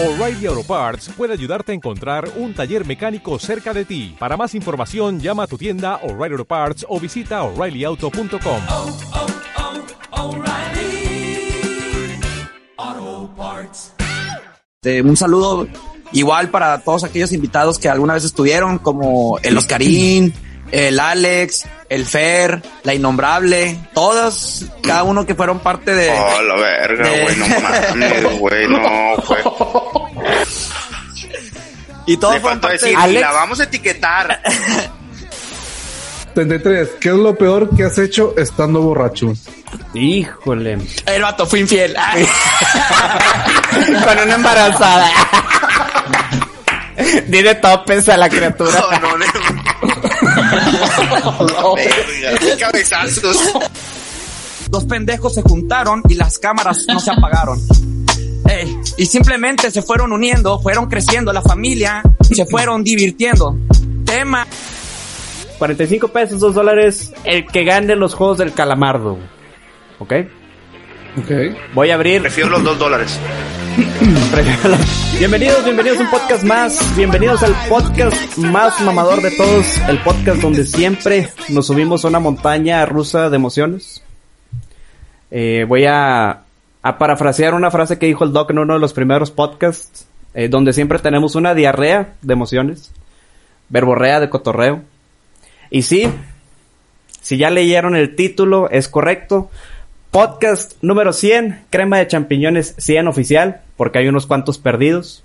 O'Reilly Auto Parts puede ayudarte a encontrar un taller mecánico cerca de ti. Para más información, llama a tu tienda O'Reilly Auto Parts o visita oreillyauto.com. oh, oh, O'Reilly Auto Parts. Este, un saludo igual para todos aquellos invitados que alguna vez estuvieron, como el Oscarín, el Alex, el Fer, la Innombrable, todos, cada uno que fueron parte de... Oh, la verga, de- güey, no mames, güey, no, güey. y todos Le fueron faltó parte decir, de... y la vamos a etiquetar. 33. ¿Qué es lo peor que has hecho estando borracho? Híjole. El vato fue infiel. Con una embarazada. Dile topes a la criatura. No, no, no. Verga, qué cabezazos. Dos pendejos se juntaron y las cámaras no se apagaron. Ey, y simplemente se fueron uniendo, fueron creciendo la familia, se fueron divirtiendo. Tema 45 pesos, 2 dólares. El que gane los juegos del calamardo. ¿Ok? Ok. Voy a abrir. Prefiero los dos dólares. Bienvenidos, bienvenidos a un podcast más. Bienvenidos al podcast más mamador de todos. El podcast donde siempre nos subimos a una montaña rusa de emociones. Eh, voy a, a parafrasear una frase que dijo el Doc en uno de los primeros podcasts. eh, donde siempre tenemos una diarrea de emociones. Verborrea de cotorreo. Y sí, si ya leyeron el título, es correcto. Podcast número 100, crema de champiñones 100 oficial, porque hay unos cuantos perdidos.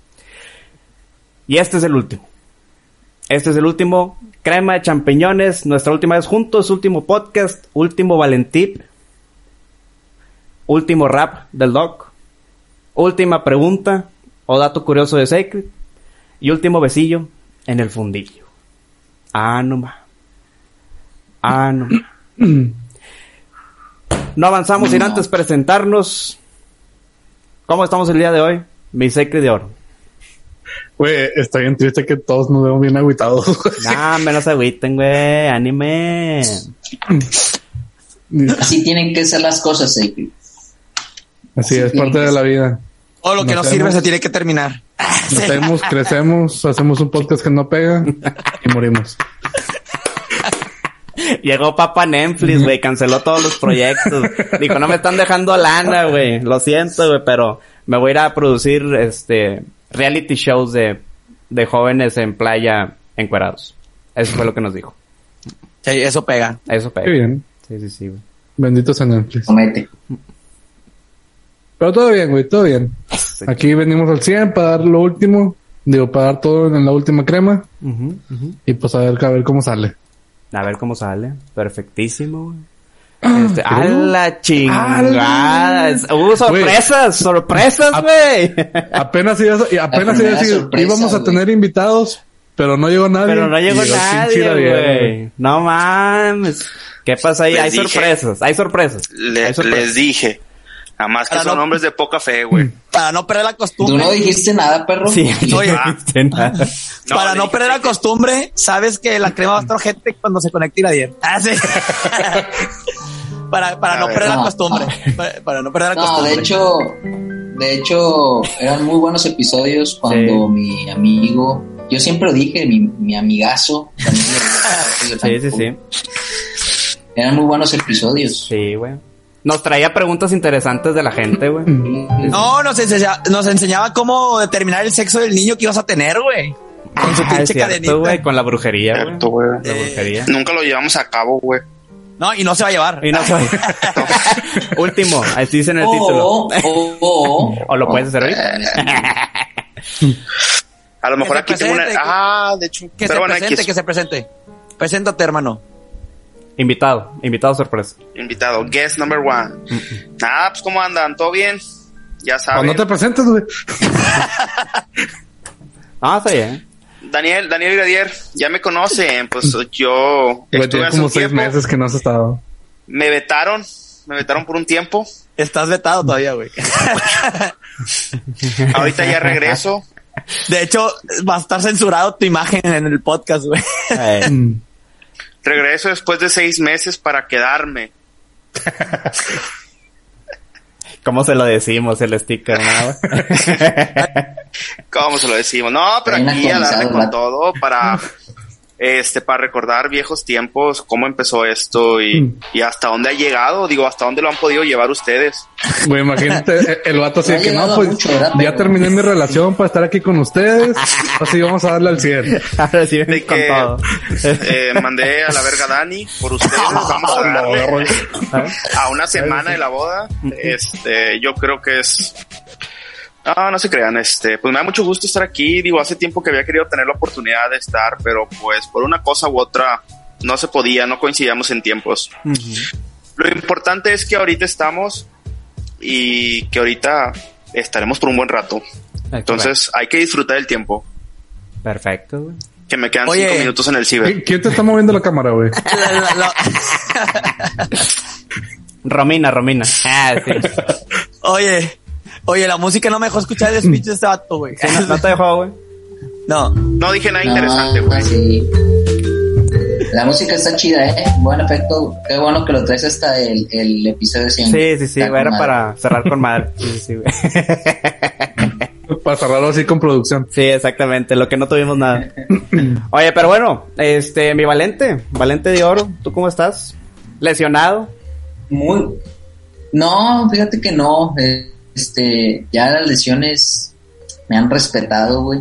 Y este es el último. Este es el último, crema de champiñones, nuestra última vez juntos, último podcast, último Valentip, último rap del doc, última pregunta o dato curioso de Sacred y último besillo en el fundillo. Ah, no ma. Ah, no. No avanzamos sin antes presentarnos. ¿Cómo estamos el día de hoy? Mi Sacred de oro. Güey, está bien triste que todos nos vemos bien agüitados. güey. Nah, menos agüiten, güey. Anime. Así tienen que ser las cosas, Sacred. Así es parte de la vida. todo lo que no Nos sirve se tiene que terminar. Nacemos, crecemos, hacemos un podcast que no pega y morimos. Llegó Papa Netflix, güey. Canceló todos los proyectos. Dijo, no me están dejando lana, güey. Lo siento, güey, pero me voy a ir a producir, este, reality shows de, de jóvenes en playa encuerados. Eso fue lo que nos dijo. Sí, eso pega. Eso Qué pega. bien. Sí, sí, sí, güey. Benditos a Netflix. Promete. Pero todo bien, güey, todo bien. Aquí venimos al 100 para dar lo último. Digo, para dar todo en la última crema. Y pues a ver, a ver cómo sale. A ver cómo sale. Perfectísimo, güey. Este, ¡A la chingada! ¡Ala! Es- ¡Uh, sorpresas! ¡Sorpresas, güey! Apenas iba a, y apenas iba a primera decir, sorpresa, íbamos a tener invitados, pero no llegó nadie. Pero no llegó nadie, güey. No mames. ¿Qué pasa ahí? Les hay dije. sorpresas, hay sorpresas. Le- hay sorpresas. les dije. Nada más que Para son no- hombres de poca fe, güey. Para no perder la Tú costumbre. no dijiste nada, perro. Sí, no Oye. dijiste nada. No, para no perder la costumbre, sabes que la crema va a estar gente cuando se conecte Iradier. Ah, sí. para, para no ver. perder la No. costumbre. Para, para no perder la No, costumbre. de hecho, de hecho, eran muy buenos episodios cuando Sí. mi amigo, yo siempre lo dije, mi, mi amigazo, también Sí, sí, sí. Eran muy buenos episodios. Sí, güey. Nos traía preguntas interesantes de la gente, güey. No, nos enseñaba, nos enseñaba cómo determinar el sexo del niño que ibas a tener, güey. Con su Ah, es pinche cierto, con la brujería, güey. Cierto, güey. La brujería. Nunca lo llevamos a cabo, güey. No, y no se va a llevar. Y no soy. Último, así dice en el título. O, lo puedes hacer Eh, ahorita. A lo mejor se aquí tengo una... presente, Ah, de hecho. Que pero se bueno, presente, aquí que se presente. Preséntate, hermano. Invitado, invitado sorpresa. invitado. Guest number one. Ah, pues ¿cómo andan? ¿Todo bien? Ya saben. Cuando te presentes, güey. Ah, está bien. Daniel, Daniel Gradier, ya me conocen. Pues yo Güey, tiene como seis tiempo. meses que no has estado. Me vetaron. Me vetaron por un tiempo. Estás vetado todavía, güey. Ahorita ya regreso. De hecho, va a estar censurado tu imagen en el podcast, güey. Regreso después de seis meses para quedarme. ¿Cómo se lo decimos el sticker, no? ¿Cómo se lo decimos? No, pero aquí a darle con todo para este para recordar viejos tiempos, cómo empezó esto y, Mm. y hasta dónde ha llegado, digo, hasta dónde lo han podido llevar ustedes. Güey, imagínate eh, el vato así que no, pues ya Pero- terminé mi relación para estar aquí con ustedes. Así vamos a darle al 100. Ahora sí De que eh, mandé a la verga a Dani por ustedes, vamos a darle a una semana de la boda. Este, yo creo que es no, no se crean, este, pues me da mucho gusto estar aquí. Digo, hace tiempo que había querido tener la oportunidad de estar, pero pues por una cosa u otra no se podía, no coincidíamos en tiempos. Lo importante es que ahorita estamos y que ahorita estaremos por un buen rato. Entonces hay que disfrutar el tiempo. Perfecto, güey. Que me quedan Oye. cinco minutos en el ciber. ¿Qui- ¿Quién te está moviendo la cámara, güey? Romina, Romina. Ah, sí. oye, oye, la música no me dejó escuchar el speech de este vato, güey. Sí, no, no te dejó, güey. No. No dije nada No, interesante, güey. Sí. La música está chida, ¿eh? Buen efecto. Qué bueno que lo traes hasta el, el episodio 100. Sí, sí, sí, era para cerrar con madre. Sí, sí, sí, güey. Para cerrarlo así con producción. Sí, exactamente, lo que no tuvimos nada. Oye, pero bueno, este, mi Valente, Valente de Oro, ¿tú cómo estás? ¿Lesionado? Muy. No, fíjate que no. eh, Este, ya las lesiones me han respetado, güey.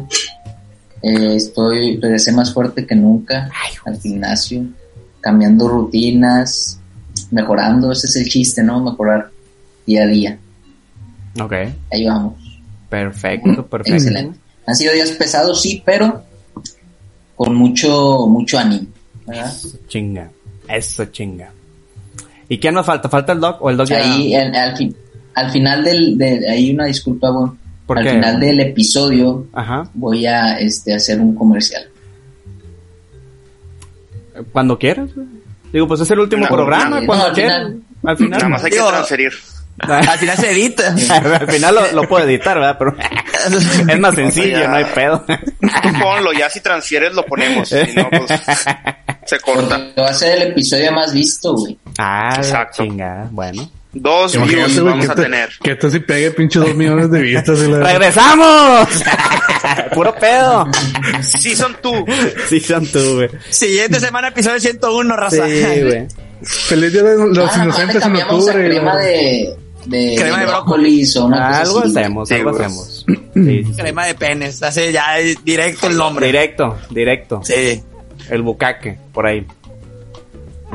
Eh, estoy, regresé más fuerte que nunca al gimnasio, cambiando rutinas, mejorando. Ese es el chiste, ¿no? Mejorar día a día. Ok, Ahí vamos. perfecto, perfecto. Excelente. Han sido días pesados, sí, pero con mucho, mucho ánimo. ¿verdad? Chinga, eso chinga. ¿Y quién nos falta? ¿Falta el Doc o el Doc ya? Ahí, al, al fin- al final del, de, hay una disculpa. ¿Por al qué? final del episodio Ajá, voy a este, hacer un comercial. cuando quieras, güey. Digo, pues es el último No, programa, no, cuando al quieras. final. Al final. Nada más hay que Digo- transferir. Al final se edita. Al final lo, lo puedo editar, ¿verdad? Pero es más sencillo, ya. no hay pedo. Tú ponlo, ya si transfieres lo ponemos. Si no, pues se corta. Porque va a ser el episodio más visto, güey. Ah, Exacto. chingada, bueno. Dos views vamos que a te- tener. Que esto sí pegue pinche dos millones de vistas. ¡Regresamos! Puro pedo. Sí son tú. Sí, son tú, güey. Siguiente semana, episodio 101, raza. Sí, güey. Feliz día de los Ah, inocentes en octubre. crema de, de, Crema de de brócolis o una cosa Algo así. hacemos, Sí, algo hacemos. Sí, sí, sí. Crema de penes. Hace ya directo el nombre. Directo, directo. Sí. El bucaque, por ahí.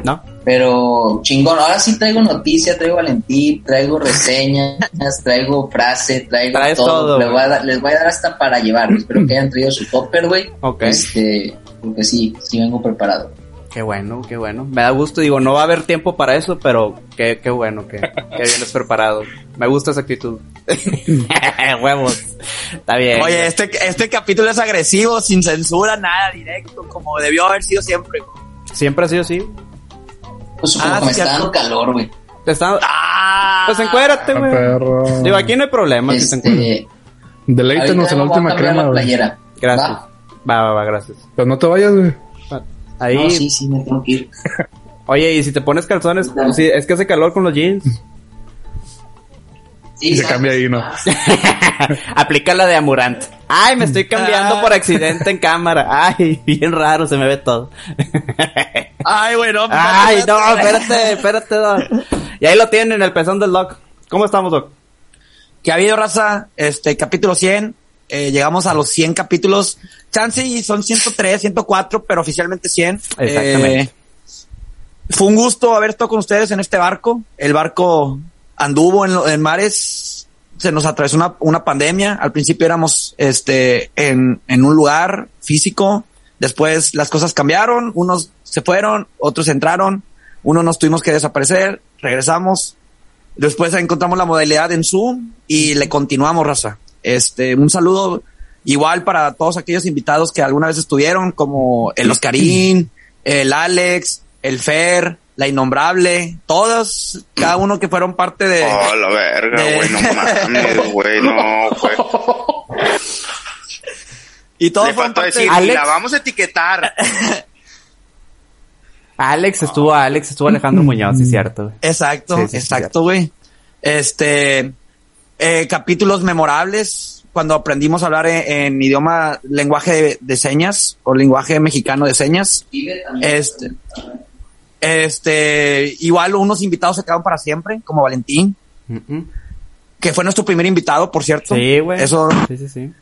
¿No? Pero chingón, ahora sí traigo noticia, traigo Valentín, traigo reseñas, traigo frase, traigo Traes todo. todo, les, voy a güey. dar, les voy a dar hasta para llevar. Espero que hayan traído su topper, güey. Ok. Este, porque sí, sí vengo preparado. Qué bueno, qué bueno. Me da gusto, digo, no va a haber tiempo para eso, pero qué, qué bueno que, que vienes preparado. Me gusta esa actitud. Huevos. Está bien. Oye, este, este capítulo es agresivo, sin censura, nada, directo, como debió haber sido siempre. Siempre ha sido así. Pues supongo Ah, que me está dando calor, güey. Te está- ¡Ah! Pues encuérdate, Ah, güey. Digo, aquí no hay problema si te. Este, Deleítanos en la última crema, güey. Gracias. ¿Va? Va, va, va, gracias. Pero no te vayas, güey. Ahí, No, sí, sí, me tengo que ir. oye, y si te pones calzones, sí, es que hace calor con los jeans. Sí, Y se ¿sabes? cambia ahí, ¿no? Aplica la de Amurant. Ay, me estoy cambiando Ah. por accidente en cámara. Ay, bien raro, se me ve todo. Ay, bueno. Ay, no, espérate, espérate, Doc. Y ahí lo tienen, el pezón del Doc. ¿Cómo estamos, Doc? que ha habido raza, este capítulo 100, eh, llegamos a los 100 capítulos. Chance y son 103, 104, pero oficialmente 100. Exactamente. Eh, fue un gusto haber estado con ustedes en este barco. El barco anduvo en, en mares, se nos atravesó una, una pandemia. Al principio éramos este en, en un lugar físico, después las cosas cambiaron, unos se fueron, otros entraron, unos nos tuvimos que desaparecer, regresamos, Después encontramos la modalidad en Zoom y le continuamos, raza. Este, un saludo igual para todos aquellos invitados que alguna vez estuvieron, como el Oscarín, el Alex, el Fer, la Innombrable, todos, cada uno que fueron parte de... Oh, la verga, de- güey, no mames, güey, no, güey. y todos Le fueron faltó parte decir, de... la vamos a etiquetar. Alex estuvo, Alex estuvo Alejandro Muñoz, sí, cierto. Exacto, Sí, sí, sí, exacto, güey. Este, eh, capítulos memorables, cuando aprendimos a hablar en, en idioma, lenguaje de, de señas o lenguaje mexicano de señas. Este, este, igual unos invitados se quedaron para siempre, como Valentín, que fue nuestro primer invitado, por cierto. Sí, güey. Eso Sí, sí, sí.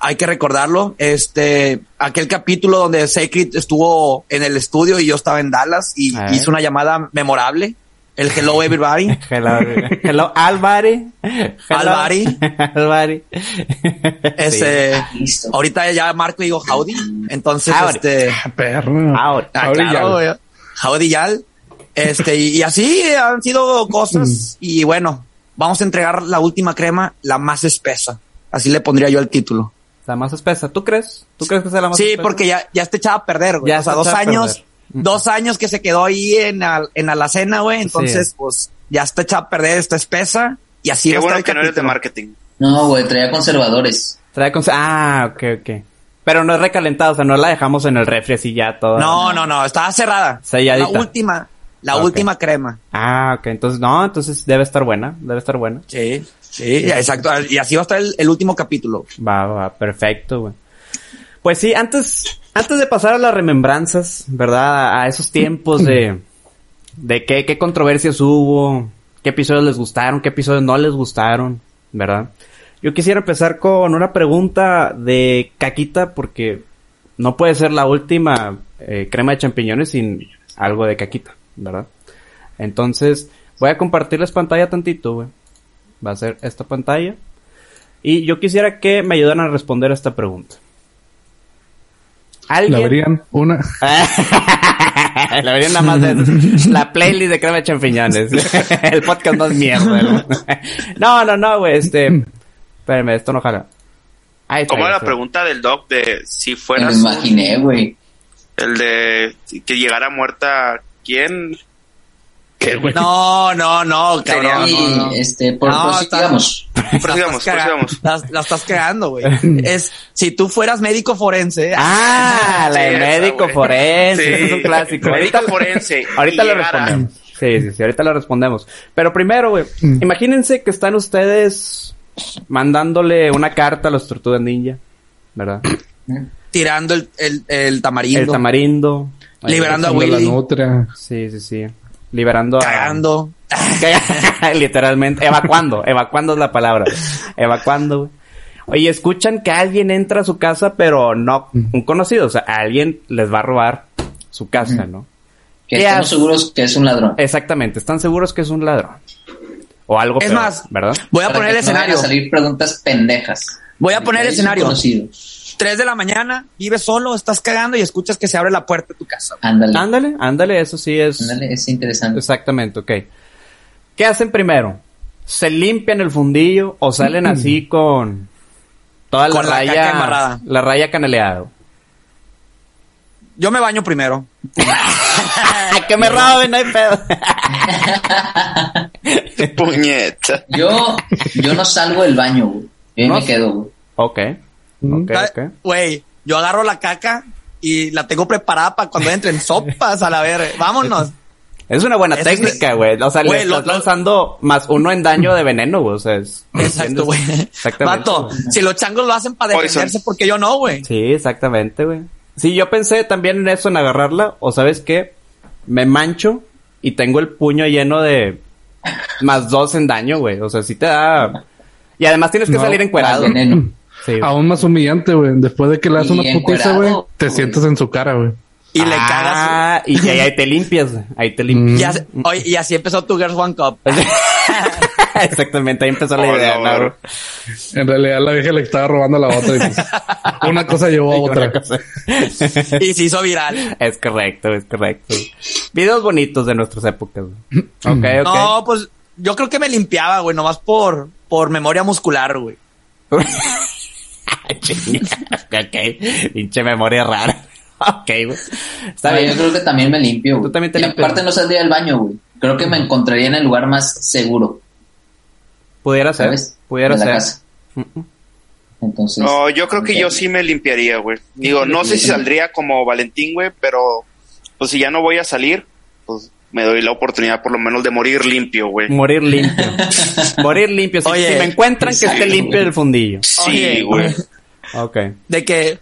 hay que recordarlo. Este, aquel capítulo donde Sacred estuvo en el estudio y yo estaba en Dallas y Ay. hizo una llamada memorable. El Hello Everybody. Hello, hello, Alvari. Hello. Alvari. Alvari. Ese, Listo. ahorita ya Marco y digo Howdy. Entonces, Howdy. este, Perro. Ahora. ah, Howdy, claro. Howdy Yal. Este, y, y así han sido cosas. Y bueno, vamos a entregar la última crema, la más espesa. Así le pondría yo el título. La más espesa. ¿Tú crees? ¿Tú crees que sea la más Sí, espesa? porque ya, ya está echada a perder, güey. Ya o sea, dos años, dos años que se quedó ahí en, al- en alacena, güey. Entonces, Sí. pues, ya está echada a perder, está espesa. Y así Qué bueno el que no eres de marketing. No, güey, traía conservadores. Trae con... Ah, ok, ok. Pero no es recalentado, o sea, no la dejamos en el refri así ya toda. No, no, no, estaba cerrada. Selladita. La última, la última crema. Ah, ok. Entonces, no, entonces debe estar buena. Debe estar buena. Sí, sí, exacto. Y así va a estar el, el último capítulo. Va, va, perfecto, güey. Pues sí, antes, antes de pasar a las remembranzas, ¿verdad? A esos tiempos de, de qué, qué controversias hubo, qué episodios les gustaron, qué episodios no les gustaron, ¿verdad? Yo quisiera empezar con una pregunta de Caquita, porque no puede ser la última eh, crema de champiñones sin algo de Caquita, ¿verdad? Entonces, voy a compartirles pantalla tantito, güey. Va a ser esta pantalla. Y yo quisiera que me ayudaran a responder a esta pregunta. La ¿Alguien? verían una. la verían nada más de la playlist de crema de champiñones. El podcast no es mierda. ¿no? No, no, no, güey, este... Espérame, esto no jala. Ahí está, ¿Cómo era la pregunta del doc de si Me lo fueras imaginé, güey. el de que llegara muerta quién? No, no, no, cabrón. y, no, no. este, por No, prosigamos. Prosigamos, La estás caga- prosigamos. La, estás cagando, güey. Es, si tú fueras médico forense. Ah, la de Sí, esa, médico forense, Sí. ese es un clásico. Médico Ahorita- forense. Ahorita lo llegara- respondemos. Sí, sí, sí, ahorita lo respondemos. Pero primero, güey, Mm. imagínense que están ustedes mandándole una carta a los tortugas ninja, ¿verdad? Tirando el, el, el tamarindo. El tamarindo. Liberando a la Willy. Sí, sí, sí. Liberando a... Cagando. Literalmente, evacuando, evacuando es la palabra. Evacuando, güey. Oye, escuchan que alguien entra a su casa, pero no un conocido, o sea, alguien les va a robar su casa, ¿no? Que ¿Qué estamos hace? seguros que es un ladrón. Exactamente, están seguros que es un ladrón. O algo Es peor, más, ¿verdad? Voy a Para poner el que no escenario. a salir preguntas pendejas. Voy a poner el escenario. conocido. 3 de la mañana, vives solo, estás cagando y escuchas que se abre la puerta de tu casa. Ándale. Ándale, ándale, eso sí es... Ándale, es interesante. Exactamente, ok. ¿Qué hacen primero? ¿Se limpian el fundillo o salen así con toda la Con la caca raya... embarrada. la raya canaleada? Yo me baño primero. que me roben, no hay pedo. Puñeta. Yo, yo no salgo del baño, güey. Yo ahí ¿No? me quedo, güey. ok. Ok, ok. Güey, yo agarro la caca y la tengo preparada para cuando entren sopas a la verga. Vámonos. Es una buena Eso técnica, güey. O sea, Güey, le lo- estás lo- lanzando más uno en daño de veneno, güey. O sea, es... Exacto, güey. Exactamente. Vato, si los changos lo hacen para defenderse, porque yo no, güey? Sí, exactamente, güey. Sí, yo pensé también en eso, en agarrarla. O sabes qué? Me mancho y tengo el puño lleno de más dos en daño, güey. O sea, sí te da... Y además tienes que No, salir encuerado. Sí, güey. Aún más humillante, güey. Después de que le das una putiza, güey, te güey. sientas en su cara, güey. Y le cagas. Ah, y, y ahí te limpias, güey. ahí te limpias. Y, así, oye, y así empezó tu Girls One Cup. Exactamente, ahí empezó la Oh, idea, no. En realidad la vieja le estaba robando la otra. Y pues, una cosa llevó a otra. Y se hizo viral. Es correcto, es correcto. Videos bonitos de nuestras épocas. güey. Ok, ok. No, pues yo creo que me limpiaba, güey, nomás por, por memoria muscular, güey. ok, pinche memoria rara. ok, güey. Está No, bien. yo creo que también me limpio, güey. Tú también te y limpias. aparte no saldría del baño, güey. Creo que me encontraría en el lugar más seguro, Pudiera ser, ¿sabes? pudiera la ser. casa. Entonces. No, yo creo que yo sí me limpiaría, güey. Digo, no sé si saldría como Valentín, güey, pero pues si ya no voy a salir, pues me doy la oportunidad por lo menos de morir limpio, güey. Morir limpio. Morir limpio. Si, Oye, si me encuentran, que esté limpio el fundillo. Sí, güey. Ok. De que,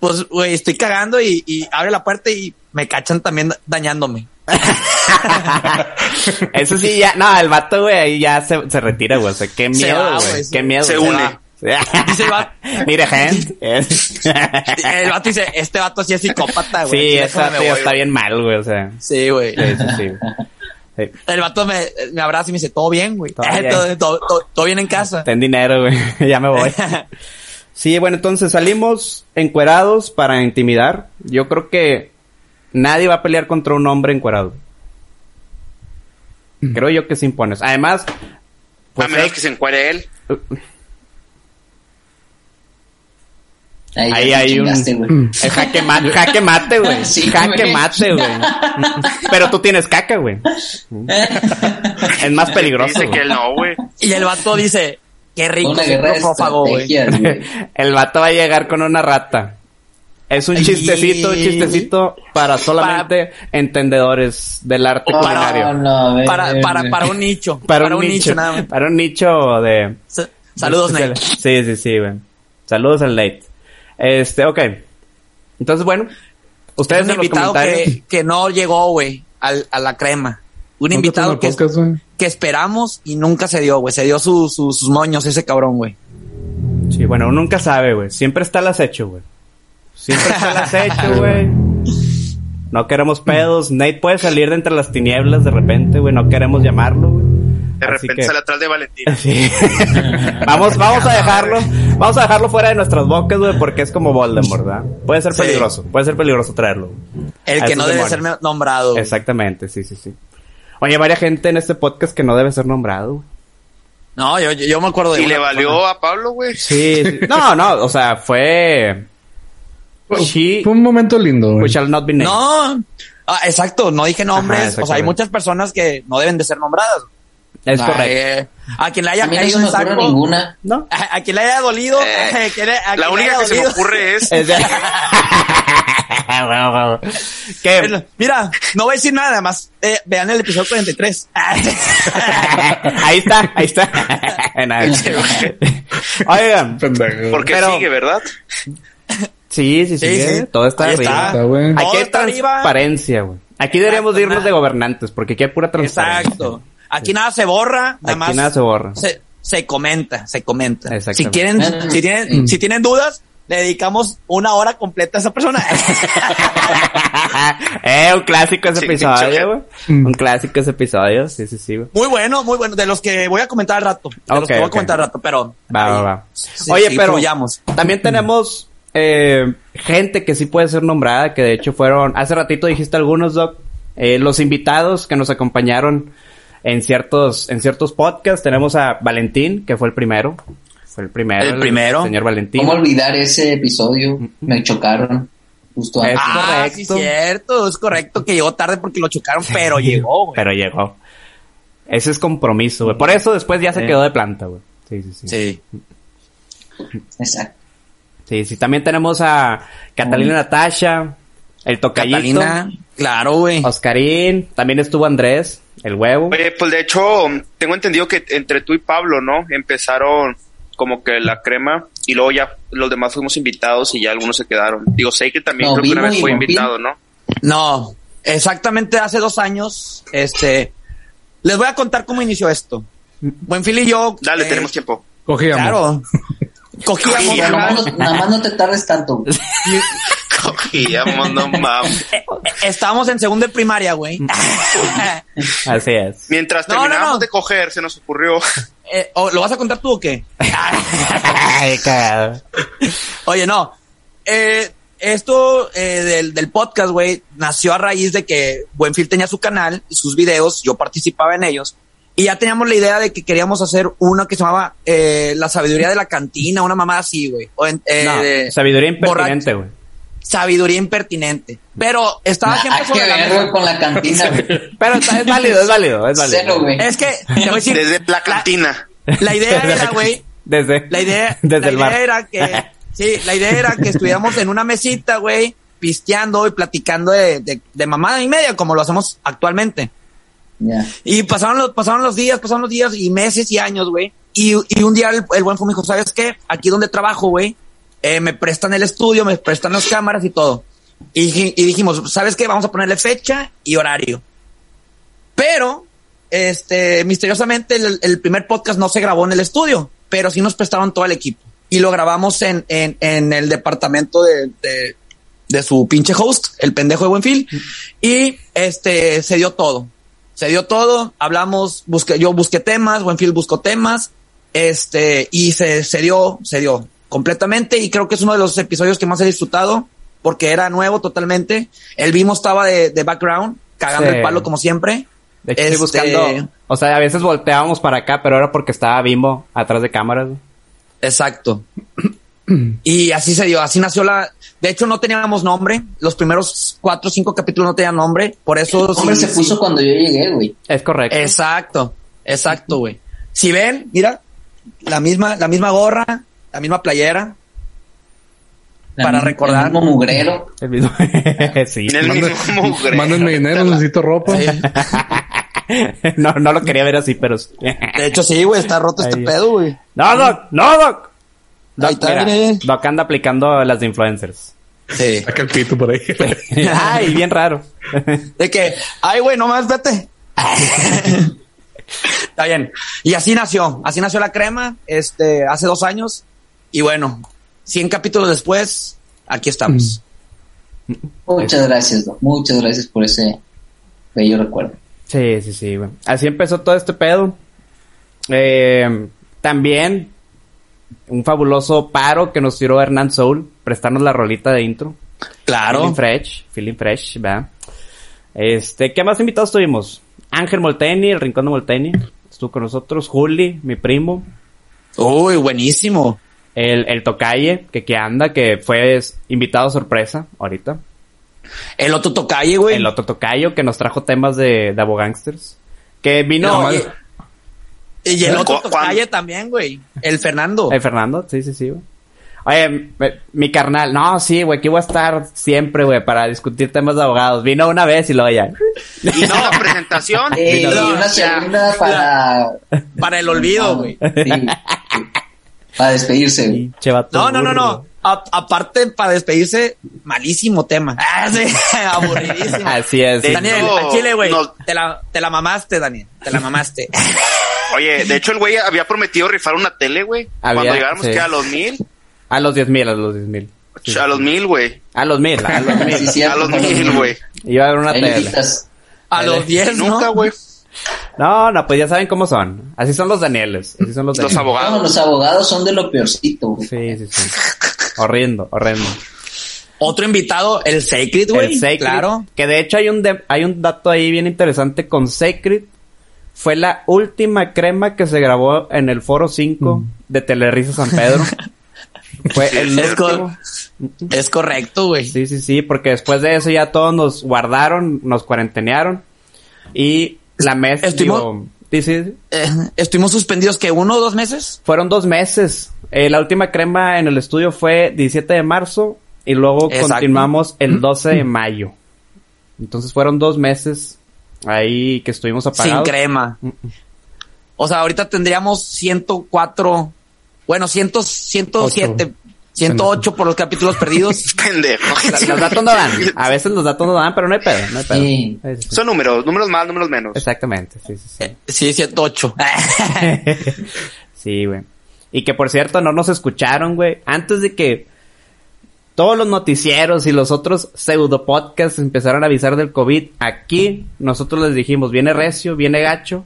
pues, güey, estoy cagando y, y abre la puerta y me cachan también dañándome. Eso sí, ya, no, el vato, güey, ahí ya se, se retira, güey. O sea, qué Se miedo, güey. Qué miedo. se güey. une. va. Dice el vato. Mire, gente. El vato dice, este vato sí es psicópata, güey. sí, ese vato ya está bien mal, güey. O sea, Sí, güey. sí, sí, sí. Sí. El vato me, me abraza y me dice, todo bien, güey. Eh, todo- todo bien en casa. Ten dinero, güey. ya me voy. Sí, bueno, entonces salimos encuerados para intimidar. Yo creo que nadie va a pelear contra un hombre encuerado. Creo yo que se impones. Además, a pues menos es- que se encuere él. Ahí, hay un- es jaque, ma- jaque mate, güey. Sí, jaque mate, güey. Pero tú tienes caca, güey. Es más peligroso. Dice que él no, güey. Y el vato dice, qué rico es güey. El vato va a llegar con una rata. Es un chistecito, un chistecito para solamente entendedores del arte Para- culinario. No, no, Para, ven, para, ven. para un nicho. para, un, nicho, nada más. para un nicho de Sa- Saludos, de- Nate. Sí, sí, sí, güey. Saludos al Nate. Este, ok. Entonces, bueno, ustedes Es un en los invitado comentarios. que, que no llegó, güey, al- a la crema. Un Nunca invitado que, podcast, que esperamos y nunca se dio, güey. Se dio su- su- sus moños ese cabrón, güey. Sí, bueno, uno nunca sabe, güey. Siempre está al acecho, güey. Siempre está al acecho, güey. No queremos pedos. Nate puede salir de entre las tinieblas de repente, güey. No queremos llamarlo, güey. De Así repente que- sale atrás de Valentín. Sí. vamos, vamos a dejarlo, vamos a dejarlo fuera de nuestras bocas, güey, porque es como Voldemort, ¿verdad? Puede ser Sí. peligroso, puede ser peligroso traerlo. El que no debe demonios. ser nombrado. Exactamente, sí, sí, sí. Oye, hay varias gente en este podcast que no debe ser nombrado. güey. No, yo, yo, me acuerdo de Y le valió persona. a Pablo, güey. Sí, sí. No, no, o sea, fue... She Fue un momento lindo, güey. we shall not be named. No, ah, exacto, no dije nombres. Ajá, o sea, hay muchas personas que no deben de ser nombradas. es Ah, correcto. eh, a quien le haya no caído me en saco. ninguna. ¿No? A, a quien le haya dolido. Eh, le- a La única que se me ocurre es. Mira, no voy a decir nada más. Eh, vean el episodio 43. ahí está, ahí está. Oigan, porque Pero- sigue, ¿verdad? Sí, sí, sí, Sí, sí. todo está Ahí arriba. está. Aquí hay está arriba. transparencia, güey. Aquí deberíamos de irnos Exacto, de gobernantes, porque aquí hay pura transparencia. Exacto. Aquí nada se borra, nada Aquí más. nada se borra. se, se comenta, se comenta. Exactamente. Si quieren, si tienen, si tienen dudas, le dedicamos una hora completa a esa persona. eh, un clásico ese episodio, güey. Mm. Un clásico ese episodio, sí, sí, sí, güey. muy bueno, muy bueno. De los que voy a comentar al rato. De los que voy a comentar al rato, pero. Va, ahí, va, va. sí, Oye, sí, pero fluyamos. también tenemos eh, gente que sí puede ser nombrada, que de hecho fueron, hace ratito dijiste algunos, Doc, eh, los invitados que nos acompañaron en ciertos, en ciertos podcasts. Tenemos a Valentín, que fue el primero. Fue el primero. El primero. Señor Valentín. ¿Cómo olvidar ese episodio? Me chocaron justo Es antes. Ah, correcto. sí, cierto. Es correcto que llegó tarde porque lo chocaron, pero llegó, güey. Pero llegó. Ese es compromiso, güey. Por eso después ya se quedó de planta, güey. Sí, sí, sí. Sí. Exacto. Sí, sí. También tenemos a Catalina Natasha, el tocallito, Catalina, claro, güey. Oscarín. También estuvo Andrés, el huevo. Oye, pues de hecho, tengo entendido que entre tú y Pablo, ¿no? Empezaron como que la crema y luego ya los demás fuimos invitados y ya algunos se quedaron. Digo, sé que también No, creo que una vez fue invitado, ¿no? No, exactamente hace dos años, este, les voy a contar cómo inició esto. Buenfil y yo. Dale, eh, tenemos tiempo. Cogíamos. Claro. Cogíamos. Cogíamos. Nada más, no, nada más no te tardes tanto. Cogíamos, no mames. Estábamos en segundo de primaria, güey. Así es. Mientras No, no, terminábamos no. de coger, se nos ocurrió. Eh, ¿o ¿Lo vas a contar tú o qué? Ay, cagado. Oye, no. Eh, esto eh, del, del podcast, güey, nació a raíz de que Buenfil tenía su canal, sus videos, yo participaba en ellos. Y ya teníamos la idea de que queríamos hacer uno que se llamaba eh, La sabiduría de la cantina, una mamá así, güey. O en- eh, No, sabiduría impertinente, güey. sabiduría impertinente. Pero estaba Nada siempre que la mesa. con la cantina. güey. Pero está- es válido, es válido, es válido. Cero, güey. Es que, te voy a decir, Desde la cantina. la idea era, güey, Desde, la idea, desde la el idea bar. era que, sí, la idea era que estuviéramos en una mesita, güey, pisteando y platicando de, de, de mamada y media, como lo hacemos actualmente. Y pasaron los, los días, pasaron los días y meses y años, güey. Y, y un día el, el buen fue me dijo, ¿sabes qué? Aquí donde trabajo, güey, eh, me prestan el estudio, me prestan las cámaras y todo. Y, dij- y dijimos, ¿sabes qué? Vamos a ponerle fecha y horario. Pero, este, misteriosamente, el, primer podcast no se grabó en el estudio, pero sí nos prestaron todo el equipo. Y lo grabamos en, en, el departamento de, de, de su pinche host, el pendejo de Buenfil. Y este, se dio todo. Se dio todo, hablamos, busqué, yo busqué temas, Buenfield buscó temas, este, y se, se dio, se dio completamente, y creo que es uno de los episodios que más he disfrutado, porque era nuevo totalmente. El Vimo estaba de, de background, cagando Sí. el palo como siempre. De hecho, Este- buscando. O sea, a veces volteábamos para acá, pero era porque estaba Bimbo atrás de cámaras. Exacto. Y así se dio, así nació la... De hecho, no teníamos nombre. Los primeros cuatro o cinco capítulos no tenían nombre. Por eso... El nombre sí- se sí- puso cuando yo llegué, güey. Es correcto. Exacto, exacto, güey. Si ven, mira, la misma, la misma gorra, la misma playera. La Para misma- recordar. El mismo mugrero. El mismo. sí. En el mismo mugre. Mándenme dinero, necesito ropa. Sí. no, no lo quería ver así, pero. De hecho, sí, güey, está roto este pedo, güey. no, Doc, no, Doc. Doc, mira. Doc anda aplicando las de influencers. Sí. Saca el pito por ahí. Ay, bien raro. De que, ay, güey, nomás vete. Está bien. Y así nació, así nació la crema, este, hace dos años. Y bueno, 100 capítulos después, aquí estamos. Muchas gracias, Doc. Muchas gracias por ese bello recuerdo. Sí, sí, sí, güey. Así empezó todo este pedo. Eh, también un fabuloso paro que nos tiró Hernán Soul, prestarnos la rolita de intro. Claro. Feeling fresh, feeling fresh, ¿verdad? Este, ¿qué más invitados tuvimos? Ángel Molteni, el Rincón de Molteni, estuvo con nosotros. Juli, mi primo. Uy, buenísimo. El, el Tocaye, que, que anda, que fue invitado sorpresa ahorita. El otro tocalle, güey. El otro Tocayo, que nos trajo temas de, de Abogangsters. Que vino... No, y, el ¿Cu- otro tocalle también, güey. El Fernando. Eh, Fernando, sí, sí, sí, güey. Oye, mi carnal, no, sí, güey, aquí voy a estar siempre, güey, para discutir temas de abogados. Vino una vez y luego ya. Y no la presentación. Eh, y no, una ya. segunda para... Para el olvido, güey. Sí, sí. Para despedirse, güey. No, no, no, no. A- aparte, para despedirse, malísimo tema. Ah, sí, aburridísimo. Así es. De- Daniel, No, al chile, güey. no. Te, la, te la mamaste, Daniel. Te la mamaste. Oye, de hecho el güey había prometido rifar una tele, güey. Cuando llegáramos sí. que a los mil. A los diez mil, a los diez mil. A los mil, güey. A los mil, a los Sí, mil. cierto, A los mil, güey. Iba a haber una tele. A los 10, ¿no? Nunca, güey. No, no, pues ya saben cómo son. Así son los Danieles. Así son los Los Danieles. No, abogados. los abogados son de lo peorcito, güey. Sí, sí, sí. Horrendo, horrendo. Otro invitado, el Sacred, güey. El Sacred. Claro. Que de hecho hay un, de- hay un dato ahí bien interesante con Sacred. Fue la última crema que se grabó en el Foro 5 de Telerisa San Pedro. Fue el Es, co- es correcto, güey. Sí, sí, sí, porque después de eso ya todos nos guardaron, nos cuarentenearon. Y la mesa... Estuvimos- digo, sí. Eh, estuvimos suspendidos que uno o dos meses. Fueron dos meses. Eh, la última crema en el estudio fue 17 de marzo y luego Exacto. continuamos el 12 de mayo. Entonces fueron dos meses ahí que estuvimos apagados. Sin crema. O sea, ahorita tendríamos 104, bueno, 100, 107, 108 por los capítulos perdidos. Pendejo. La- Los datos no dan. A veces los datos no dan, pero no hay pedo, no hay pedo. Sí. Sí, sí, sí. Son números, números más, números menos. Exactamente, sí, sí, sí. Sí, 108. Sí, güey. Y que por cierto, no nos escucharon, güey. Antes de que todos los noticieros y los otros pseudo podcasts empezaron a avisar del COVID, aquí nosotros les dijimos, viene recio, viene gacho,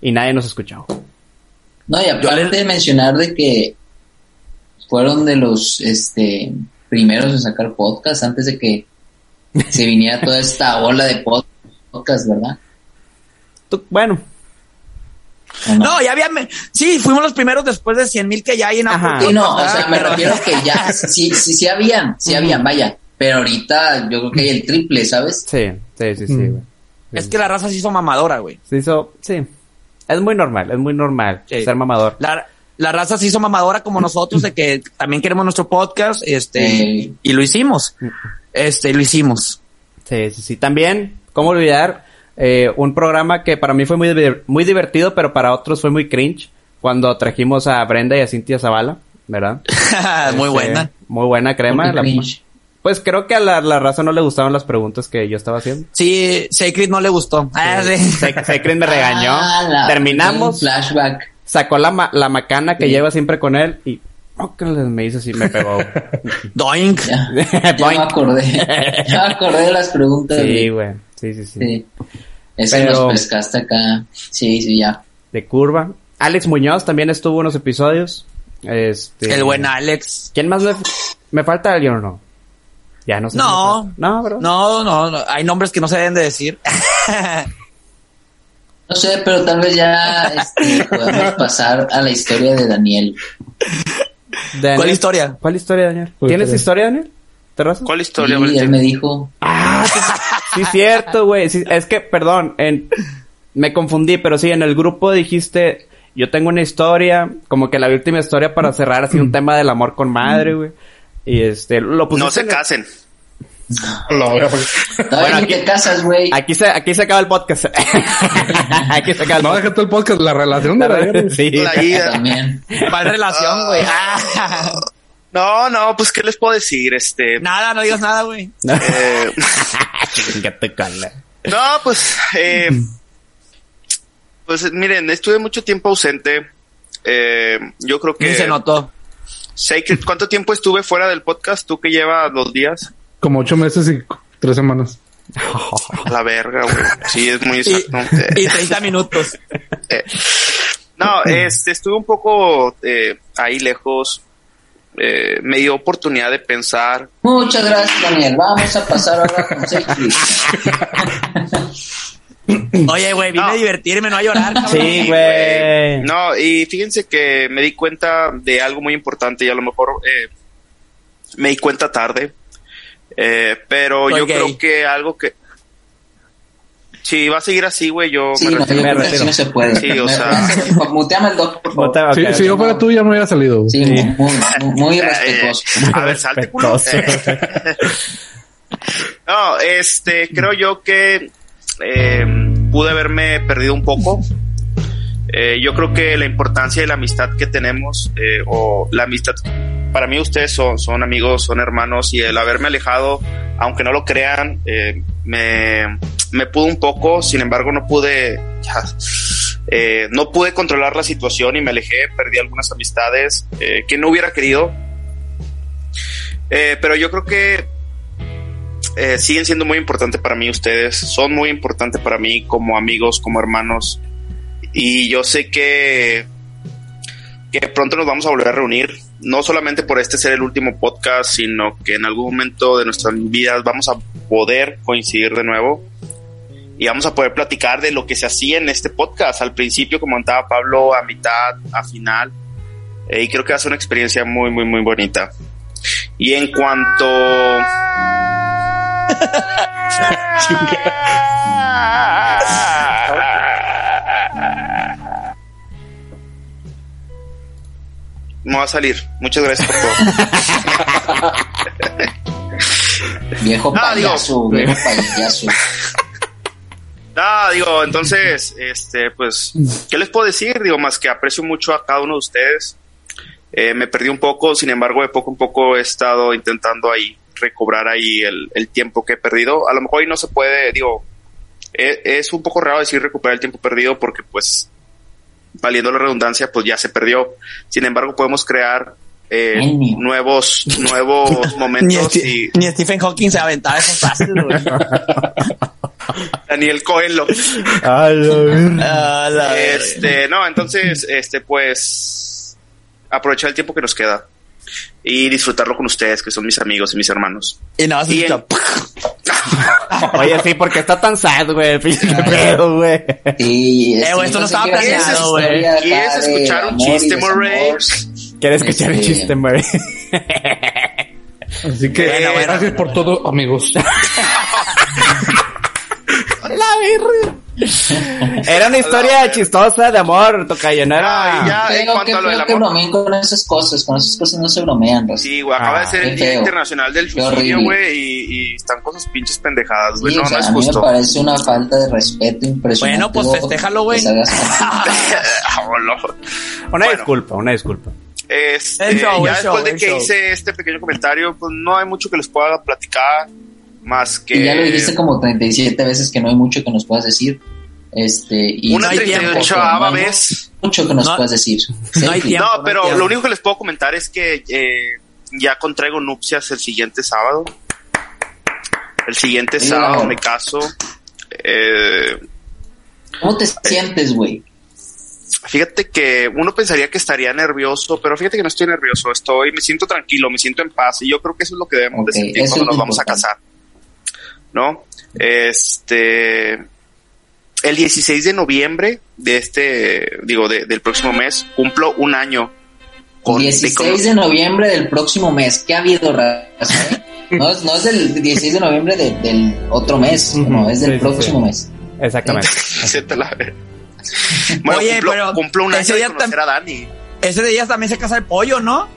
y nadie nos escuchó. No, y aparte de mencionar de que fueron de los este primeros en sacar podcast antes de que se viniera toda esta ola de pod- podcast, ¿verdad? Tú- bueno, ¿O No, ya había, me- sí, fuimos los primeros después de 100 mil que ya hay en Ajá. Sí, no, o sea, me pero- refiero que ya, sí, sí, sí habían, sí habían, vaya. Pero ahorita yo creo que hay el triple, ¿sabes? sí, sí, sí, sí, Mm. güey. Es que la raza se hizo mamadora, güey. Se hizo, sí. Es muy normal, es muy normal Sí. ser mamador. La, la raza se hizo mamadora como nosotros de que también queremos nuestro podcast, este, Sí. y lo hicimos. Este, lo hicimos. Sí, sí, sí. También, ¿cómo olvidar Eh, un programa que para mí fue muy, muy divertido, pero para otros fue muy cringe. Cuando trajimos a Brenda y a Cintia Zavala, ¿verdad? Muy Este, buena. Muy buena crema. La- cringe. pues creo que a la, la raza no le gustaban las preguntas que yo estaba haciendo. Sí, Sacred no le gustó. Ah, sí. Se- Secret me regañó. Ah, la- Terminamos. Flashback. Sacó la, ma- la macana que Sí. lleva siempre con él y... oh, me hizo así, me pegó. Doink. Ya, ya me acordé. Ya me acordé de las preguntas. Sí, güey. Sí, sí, sí. Sí. Ese Pero- nos pescaste acá. Sí, sí, ya. De curva. Alex Muñoz también estuvo unos episodios. Este... El buen Alex. ¿Quién más me, me falta alguien o no? Ya no sé. No. No, bro. No, no, no, hay nombres que no se deben de decir. No sé, pero tal vez ya este, podemos pasar a la historia de Daniel. Daniel- ¿Cuál historia? ¿Cuál historia, Daniel? ¿Cuál ¿Tienes historia? historia, Daniel? ¿Terraza? ¿Cuál historia, él Valentín? me dijo, Sí, cierto, güey. Sí, es que, perdón, en... me confundí, pero sí, en el grupo dijiste, yo tengo una historia, como que la última historia para cerrar así un tema del amor con madre, güey. Y este, lo pusiste No se en el- todavía Bueno, aquí- te casas, güey. Aquí se, aquí se acaba el podcast. aquí se acaba el No, deja todo el podcast, la relación de la. Sí. La ida. También. ¿Cuál relación, güey? Ah. No, no, pues, ¿qué les puedo decir? Este, Nada, no digas nada, güey. eh, Chingate, cala. no, pues, eh, pues, miren, estuve mucho tiempo ausente. Eh, yo creo que... Se notó. Sacred, ¿cuánto tiempo estuve fuera del podcast? ¿Tú que llevas dos días? Como ocho meses y tres semanas. A la verga, güey. Sí, es muy exacto. Y 30 minutos. Eh, no, este, estuve un poco eh, ahí lejos. Eh, me dio oportunidad de pensar. Muchas gracias, Daniel. Vamos a pasar ahora con. Oye, güey, vine No. a divertirme, no a llorar. cabrón. Sí, güey. No, y fíjense que me di cuenta de algo muy importante y a lo mejor eh, me di cuenta tarde. Eh, pero Soy yo gay. creo que algo que... Si va a seguir así, güey, yo Sí, me no, yo retiro. Me creo que retiro. sí no se puede. Sí, o Me- sea- me- Muteame el doc, por favor. Si, yo fuera tú, ya me hubiera salido. güey. Sí, muy, muy, muy respetuoso. Eh, a ver, salte, culo. No, este, creo yo que eh, pude haberme perdido un poco. Eh, yo creo que la importancia de la amistad que tenemos, eh, o la amistad, para mí ustedes son, son amigos, son hermanos, y el haberme alejado, aunque no lo crean, eh, me, me pudo un poco, sin embargo no pude, ya, eh, no pude controlar la situación y me alejé, perdí algunas amistades eh, que no hubiera querido. Eh, pero yo creo que eh, siguen siendo muy importantes para mí ustedes, son muy importantes para mí como amigos, como hermanos. Y yo sé que, que pronto nos vamos a volver a reunir, no solamente por este ser el último podcast, sino que en algún momento de nuestras vidas vamos a poder coincidir de nuevo y vamos a poder platicar de lo que se hacía en este podcast. Al principio, como contaba Pablo, a mitad, a final. Eh, y creo que va a ser una experiencia muy, muy, muy bonita. Y en cuanto... No va a salir. Muchas gracias por todo. Viejo Ah, payaso, viejo payaso. No, digo, entonces, este, pues, ¿qué les puedo decir? Digo, más que aprecio mucho a cada uno de ustedes. Eh, me perdí un poco, sin embargo, de poco en poco he estado intentando ahí recobrar ahí el, el tiempo que he perdido. A lo mejor ahí no se puede, digo, e- es un poco raro decir recuperar el tiempo perdido porque, pues, valiendo la redundancia, pues ya se perdió. Sin embargo, podemos crear eh, nuevos, nuevos Ni, momentos Sti- y ni Stephen Hawking se aventaba esas frases, güey. Daniel Coelho. A la verga. A la verga. Este, no, entonces, este, pues, aprovechar el tiempo que nos queda y disfrutarlo con ustedes, que son mis amigos y mis hermanos. Y nada más y escucha, Oye, sí, porque está tan sad, güey. Pedo, güey. Y, Eh, esto no estaba planeado, güey. ¿Quieres escuchar un chiste, Murray? ¿Quieres escuchar el Este- chiste, Murray? Así que Bueno, bueno. gracias por todo, amigos. la verga. Era una historia chistosa de amor, tocayo, no era... Ah, y ya, en cuanto que, a lo del que amor. bromeen con esas cosas, con esas cosas no se bromean. Sí, güey, acaba Ah, de ser qué el Día feo. Internacional del Suicidio, güey, y, y están con sus pinches pendejadas, güey. Sí, no, o sea, no es a mí me parece una falta de respeto impresionante. Bueno, pues, festéjalo, güey. que. Ah. Una Bueno. disculpa, una disculpa. Este, show, ya el después show, de que show. hice este pequeño comentario, pues no hay mucho que les pueda platicar, más que... Y ya lo dijiste como 37 veces que no hay mucho que nos puedas decir. Este, y Una No hay tiempo, 38 no hay vez. Mucho que nos No- puedas decir. no hay Sí, tiempo. No, pero lo único que les puedo comentar es que eh, ya contraigo nupcias el siguiente sábado. El siguiente sábado me caso. Eh, ¿Cómo te sientes, güey? fíjate que uno pensaría que estaría nervioso, pero fíjate que no estoy nervioso. Estoy, me siento tranquilo, me siento en paz y yo creo que eso es lo que debemos Ok, de sentir cuando nos vamos a casar. ¿No? Este, el 16 de noviembre de este, digo, de- del próximo mes, cumplo un año. con- de 16 de noviembre del próximo mes. ¿Qué ha habido, raza? No es, no es del 16 de noviembre de- del otro mes, no, es del sí, próximo sí. mes. Exactamente. Te la. Bueno, Oye, cumplo, pero cumplo un año ese de día conocer a Dani. Ese día también se casa el pollo, ¿no?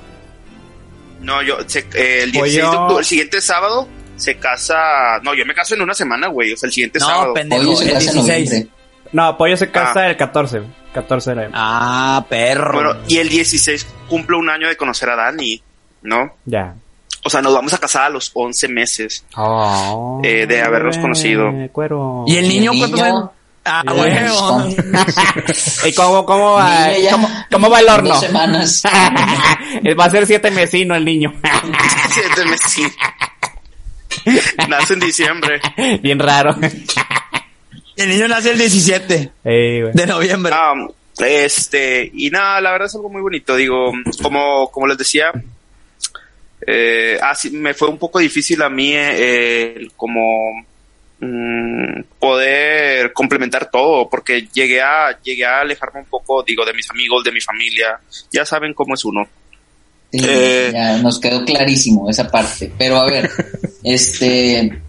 No, yo, se- eh, el 16 de octubre, el siguiente sábado, se casa. No, yo me caso en una semana, güey. O sea, el siguiente No, sábado. pendejo. Pollo se el casa en 16. noviembre. No, Pollo se casa Ah. el 14, güey. 14 de la Ah, perro. Bueno, y el 16 cumplo un año de conocer a Dani, ¿no? Ya. O sea, nos vamos a casar a los 11 meses. Oh, Eh, de habernos güey, conocido. Cuero. ¿Y el niño cuántos años? Ah, huevo. ¿Y cómo, cómo va? ¿Cómo, cómo va el horno? Dos semanas. va a ser siete mesino el niño. Siete meses. Nace en diciembre. Bien raro. El niño nace el 17 Ey, güey. de noviembre. Ah, este, y nada, la verdad es algo muy bonito. Digo, como, como les decía, eh, así me fue un poco difícil a mí eh, el como mm, poder complementar todo, porque llegué a, llegué a alejarme un poco, digo, de mis amigos, de mi familia. Ya saben cómo es uno. Sí, Eh. ya nos quedó clarísimo esa parte. Pero a ver, este.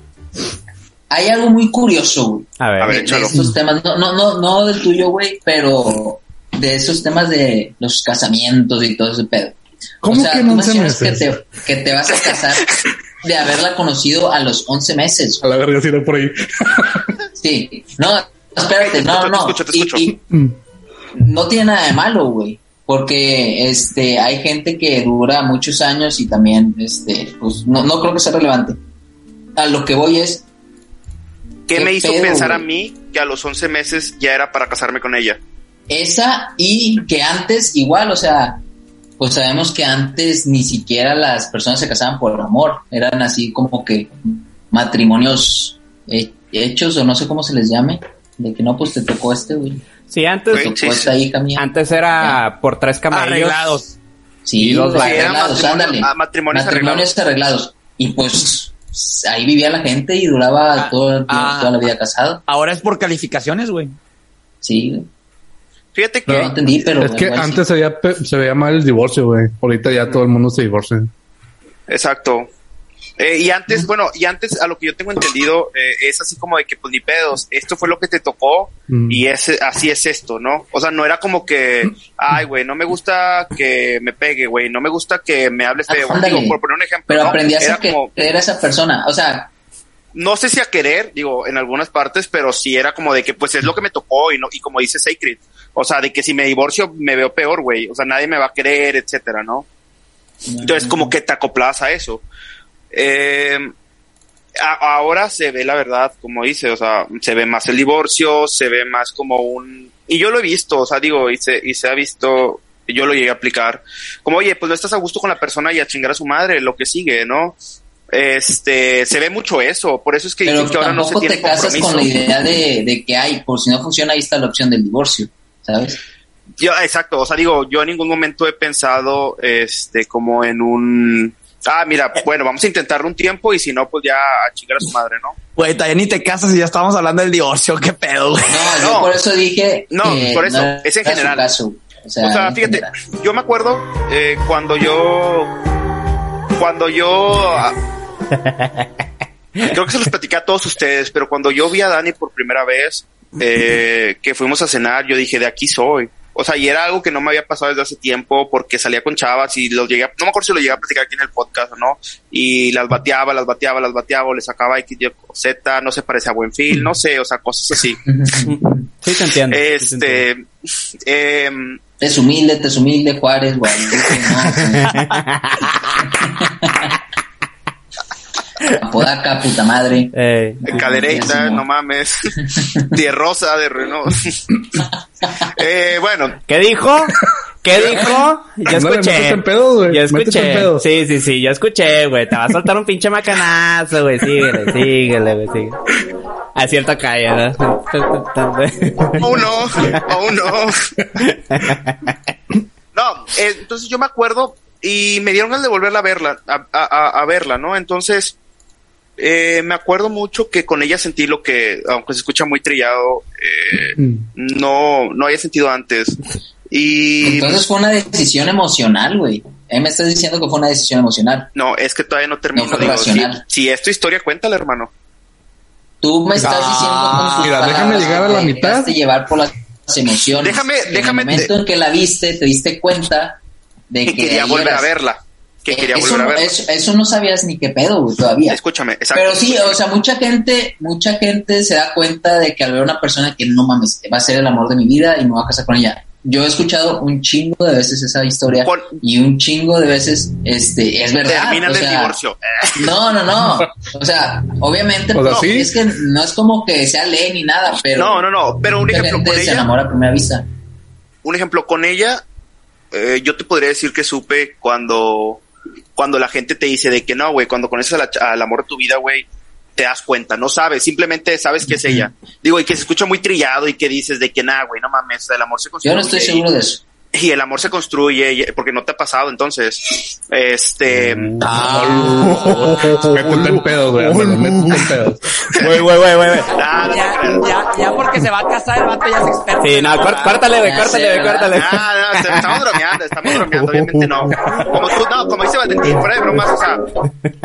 Hay algo muy curioso, güey. A ver. De, de estos temas, no, no, no, no del tuyo, güey, pero de esos temas de los casamientos y todo ese pedo. ¿Cómo o sea, que en tú 11 mencionas que te, que te vas a casar de haberla conocido a los 11 meses. A la verga, si era por ahí. Sí. No, espérate, no, no, no. Te escucho, te Y- escucho. y Mm. no tiene nada de malo, güey. Porque este hay gente que dura muchos años y también este pues no, no creo que sea relevante. A lo que voy es ¿Qué, ¿Qué me hizo pedo, pensar a mí que a los 11 meses ya era para casarme con ella? esa y que antes igual, o sea, pues sabemos que antes ni siquiera las personas se casaban por amor, eran así como que matrimonios hechos o no sé cómo se les llame, de que no pues te tocó este, güey. Sí, antes, sí, antes era por tres camellos. Arreglados. Sí, Y. Sí, eran arreglados, ándale. ah, matrimonios Matrimonios arreglados. Y pues ahí vivía la gente y duraba Ah, todo ah. toda la vida casado. Ahora es por calificaciones, güey. Sí, güey. Fíjate que no entendí, pero es que sí. antes se veía, se veía mal el divorcio, güey. Ahorita ya todo el mundo se divorcia. Exacto. Eh, y antes, bueno, y antes a lo que yo tengo entendido eh, es así como de que pues ni pedos, esto fue lo que te tocó Mm. y es así es esto, ¿no? O sea, no era como que, ay, güey, no me gusta que me pegue, güey, no me gusta que me hables Ándale. digo, por poner un ejemplo, Pero ¿no? aprendías Era a como, a esa persona. O sea, no sé si a querer, digo, en algunas partes, pero sí era como de que pues es lo que me tocó y no y como dice Sacred, o sea, de que si me divorcio me veo peor, güey, o sea, nadie me va a querer, etcétera, ¿no? Entonces, como que te acoplas a eso. Eh, a- ahora se ve la verdad, como dice, o sea, se ve más el divorcio, se ve más como un... Y yo lo he visto, o sea, digo, y se, y se ha visto, yo lo llegué a aplicar, como, oye, pues no estás a gusto con la persona y a chingar a su madre, lo que sigue, ¿no? Este, se ve mucho eso, por eso es que pero que ahora no se tiene te casas compromiso. con la idea de, de que hay, por si no funciona, ahí está la opción del divorcio, ¿sabes? Yo, exacto, o sea, digo, yo en ningún momento he pensado, este, como en un, ah, mira, bueno, vamos a intentarlo un tiempo y si no, pues ya a chingar a su madre, ¿no? Güey, todavía ni te casas y ya estábamos hablando del divorcio. ¿Qué pedo, güey? No, No. yo por eso dije. No, que por eso, no es en general. caso. O sea, O sea, en fíjate, general. yo me acuerdo eh, cuando yo, cuando yo, ah, creo que se los platicé a todos ustedes, pero cuando yo vi a Dani por primera vez, eh, que fuimos a cenar, yo dije, de aquí soy. O sea, y era algo que no me había pasado desde hace tiempo porque salía con chavas y los llegué, a- no me acuerdo si lo llegué a platicar aquí en el podcast o no, y las bateaba, las bateaba, las bateaba, o le sacaba X, Y, Z, no se parecía a Buenfil, no sé, o sea, cosas así. Sí te entiendo. sí te entiendo. Este, em, Te es humilde, te es humilde, Juárez, ¿no? Apodaca, puta madre. Eh, Cadereita, Simón. no mames. Tierrosa de Renault. Eh, bueno, ¿Qué dijo? ¿Qué dijo? Ya Ándale, escuché. en güey. Ya Métete en escuché. pedos. Sí, sí, sí, ya escuché, güey. Te va a soltar un pinche macanazo, güey. Síguele, síguele, güey, síguele. Acierto calla, ¿no? uno, uno. No, eh, entonces yo me acuerdo y me dieron ganas de volverla a verla, a, a- a- a verla, ¿no? Entonces, eh, me acuerdo mucho que con ella sentí lo que, aunque se escucha muy trillado, eh, Mm. no, no había sentido antes. Y Entonces fue una decisión emocional, güey. Eh, me estás diciendo que fue una decisión emocional. no, es que todavía no termino. No digo, si, racional. si es tu historia, cuéntala, hermano. Tú me estás diciendo con tus mira, déjame llegar a que la te mitad. dejaste llevar por las emociones. Déjame- En déjame el momento te- en que la viste, te diste cuenta de Que que quería ahí volver eras- a verla. Que Eh, quería eso, volver a no- verla. eso, eso no sabías ni qué pedo, güey, todavía. Escúchame, exacto. Pero sí, o sea, mucha gente, mucha gente se da cuenta de que al ver a una persona que no mames, va a ser el amor de mi vida y me voy a casar con ella. Yo he escuchado un chingo de veces esa historia Con- y un chingo de veces, este, es verdad. Terminan o sea, divorcio. No, no, no. O sea, obviamente, O sea, sí. es que no es como que sea ley ni nada, pero No, no, no. Pero un mucha ejemplo gente con se ella. enamora a primera vista. un ejemplo con ella, eh, yo te podría decir que supe cuando, cuando la gente te dice de que no, güey, cuando conoces a la al amor de tu vida, güey, te das cuenta, no sabes, simplemente sabes que es ella. Digo, y que se escucha muy trillado y que dices de que nada, güey, no mames, el amor se construye. Yo no estoy seguro de eso. Y el amor se construye, porque no te ha pasado, entonces, este, Métete en pedos, güey. ándale, Métete en pedos. Güey, güey, güey, güey. ah, no Ya, ya, ya porque se va a casar el vato ya es experto. Sí, no, córt- córtale, güey, córtale. Ah, no, te- estamos bromeando, estamos bromeando, obviamente no. Como tú, no, como dice Valentín, fuera de bromas, o sea,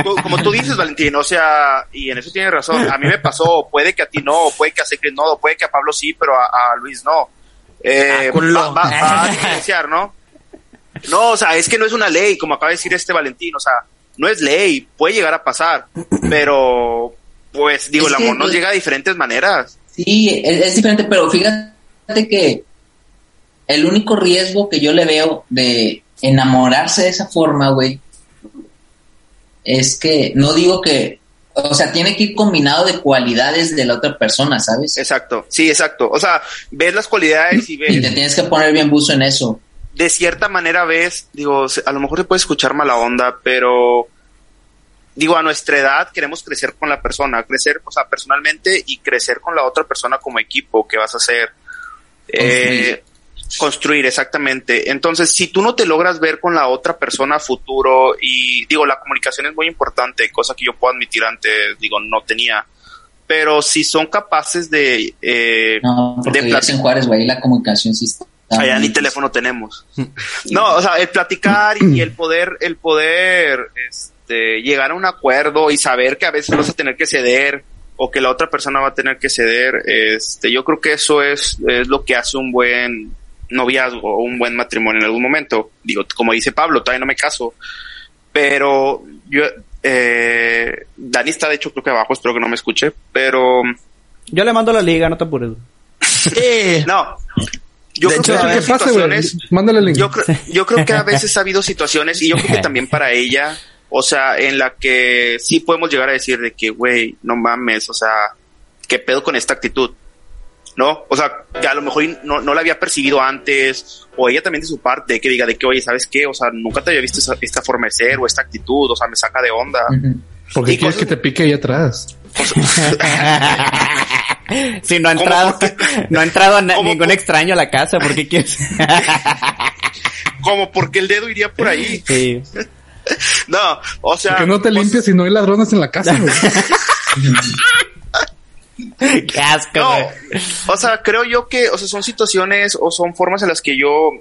tú- como tú dices, Valentín, o sea, y en eso tienes razón, a mí me pasó, puede que a ti no, puede que a Secret no, puede que a Pablo sí, pero a, a Luis no. Eh, Ah, culo. va, va- va a diferenciar, ¿no? No, o sea, es que no es una ley, como acaba de decir este Valentín, o sea, no es ley, puede llegar a pasar, pero, pues, digo, Es el que, amor nos pues, llega de diferentes maneras. Sí, es, es diferente, pero fíjate que el único riesgo que yo le veo de enamorarse de esa forma, güey, es que no digo que, o sea, tiene que ir combinado de cualidades de la otra persona, ¿sabes? Exacto, sí, exacto. O sea, ves las cualidades y ves... Y te tienes que poner bien buzo en eso. de cierta manera ves, digo, a lo mejor se puede escuchar mala onda, pero digo, a nuestra edad queremos crecer con la persona, crecer, o sea, personalmente y crecer con la otra persona como equipo que vas a hacer. Eh, construir, exactamente. Entonces, si tú no te logras ver con la otra persona a futuro y digo, la comunicación es muy importante, cosa que yo puedo admitir antes, digo, no tenía. Pero si son capaces de... Eh, No, porque de en Juárez, güey, la comunicación sí está. Allá ni teléfono tenemos. No, o sea, el platicar y el poder, el poder, este, llegar a un acuerdo y saber que a veces vas a tener que ceder o que la otra persona va a tener que ceder, este, yo creo que eso es, es lo que hace un buen noviazgo o un buen matrimonio en algún momento. Digo, como dice Pablo, todavía no me caso, pero yo, eh, Dani está de hecho creo que abajo, espero que no me escuche, pero Yo le mando la liga, no te apures. güey. no. Yo De creo hecho, que Mándale el link. yo creo, yo creo que a veces ha habido situaciones y yo creo que también para ella, o sea, en la que sí podemos llegar a decir de que, güey, no mames, o sea, ¿qué pedo con esta actitud? ¿No? O sea, que a lo mejor no, no la había percibido antes, o ella también de su parte, que diga de que, oye, ¿sabes qué? O sea, nunca te había visto esa- esta forma de ser o esta actitud, o sea, me saca de onda. Ujú. ¿Por qué y quieres cosas- que te pique ahí atrás? Sí, no ha ¿Cómo entrado, no ha entrado na- ¿Cómo ningún por- extraño a la casa, ¿por qué quieres? Como porque el dedo iría por ahí. sí. No, o sea. Que no te pues, limpias si no hay ladrones en la casa, güey. Qué asco, No, o sea, creo yo que, o sea, son situaciones o son formas en las que yo,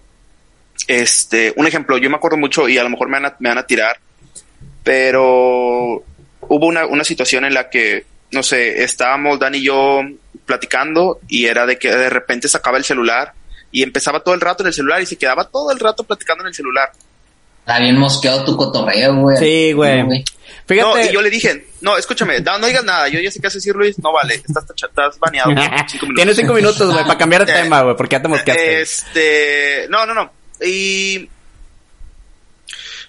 este, un ejemplo, yo me acuerdo mucho y a lo mejor me van a, me van a tirar, pero hubo una, una situación en la que, no sé, estábamos Dan y yo platicando y era de que de repente sacaba el celular y empezaba todo el rato en el celular y se quedaba todo el rato platicando en el celular. Está bien mosqueado tu cotorreo, güey. Sí, güey. No, y yo le dije, no, escúchame, no, no digas nada, yo ya sé qué hace decir Luis, no vale, estás, estás baneado. cinco minutos. Tienes cinco minutos, güey, para cambiar de Eh, tema, güey, porque ya te mosqueaste. Este, no, no, no. Y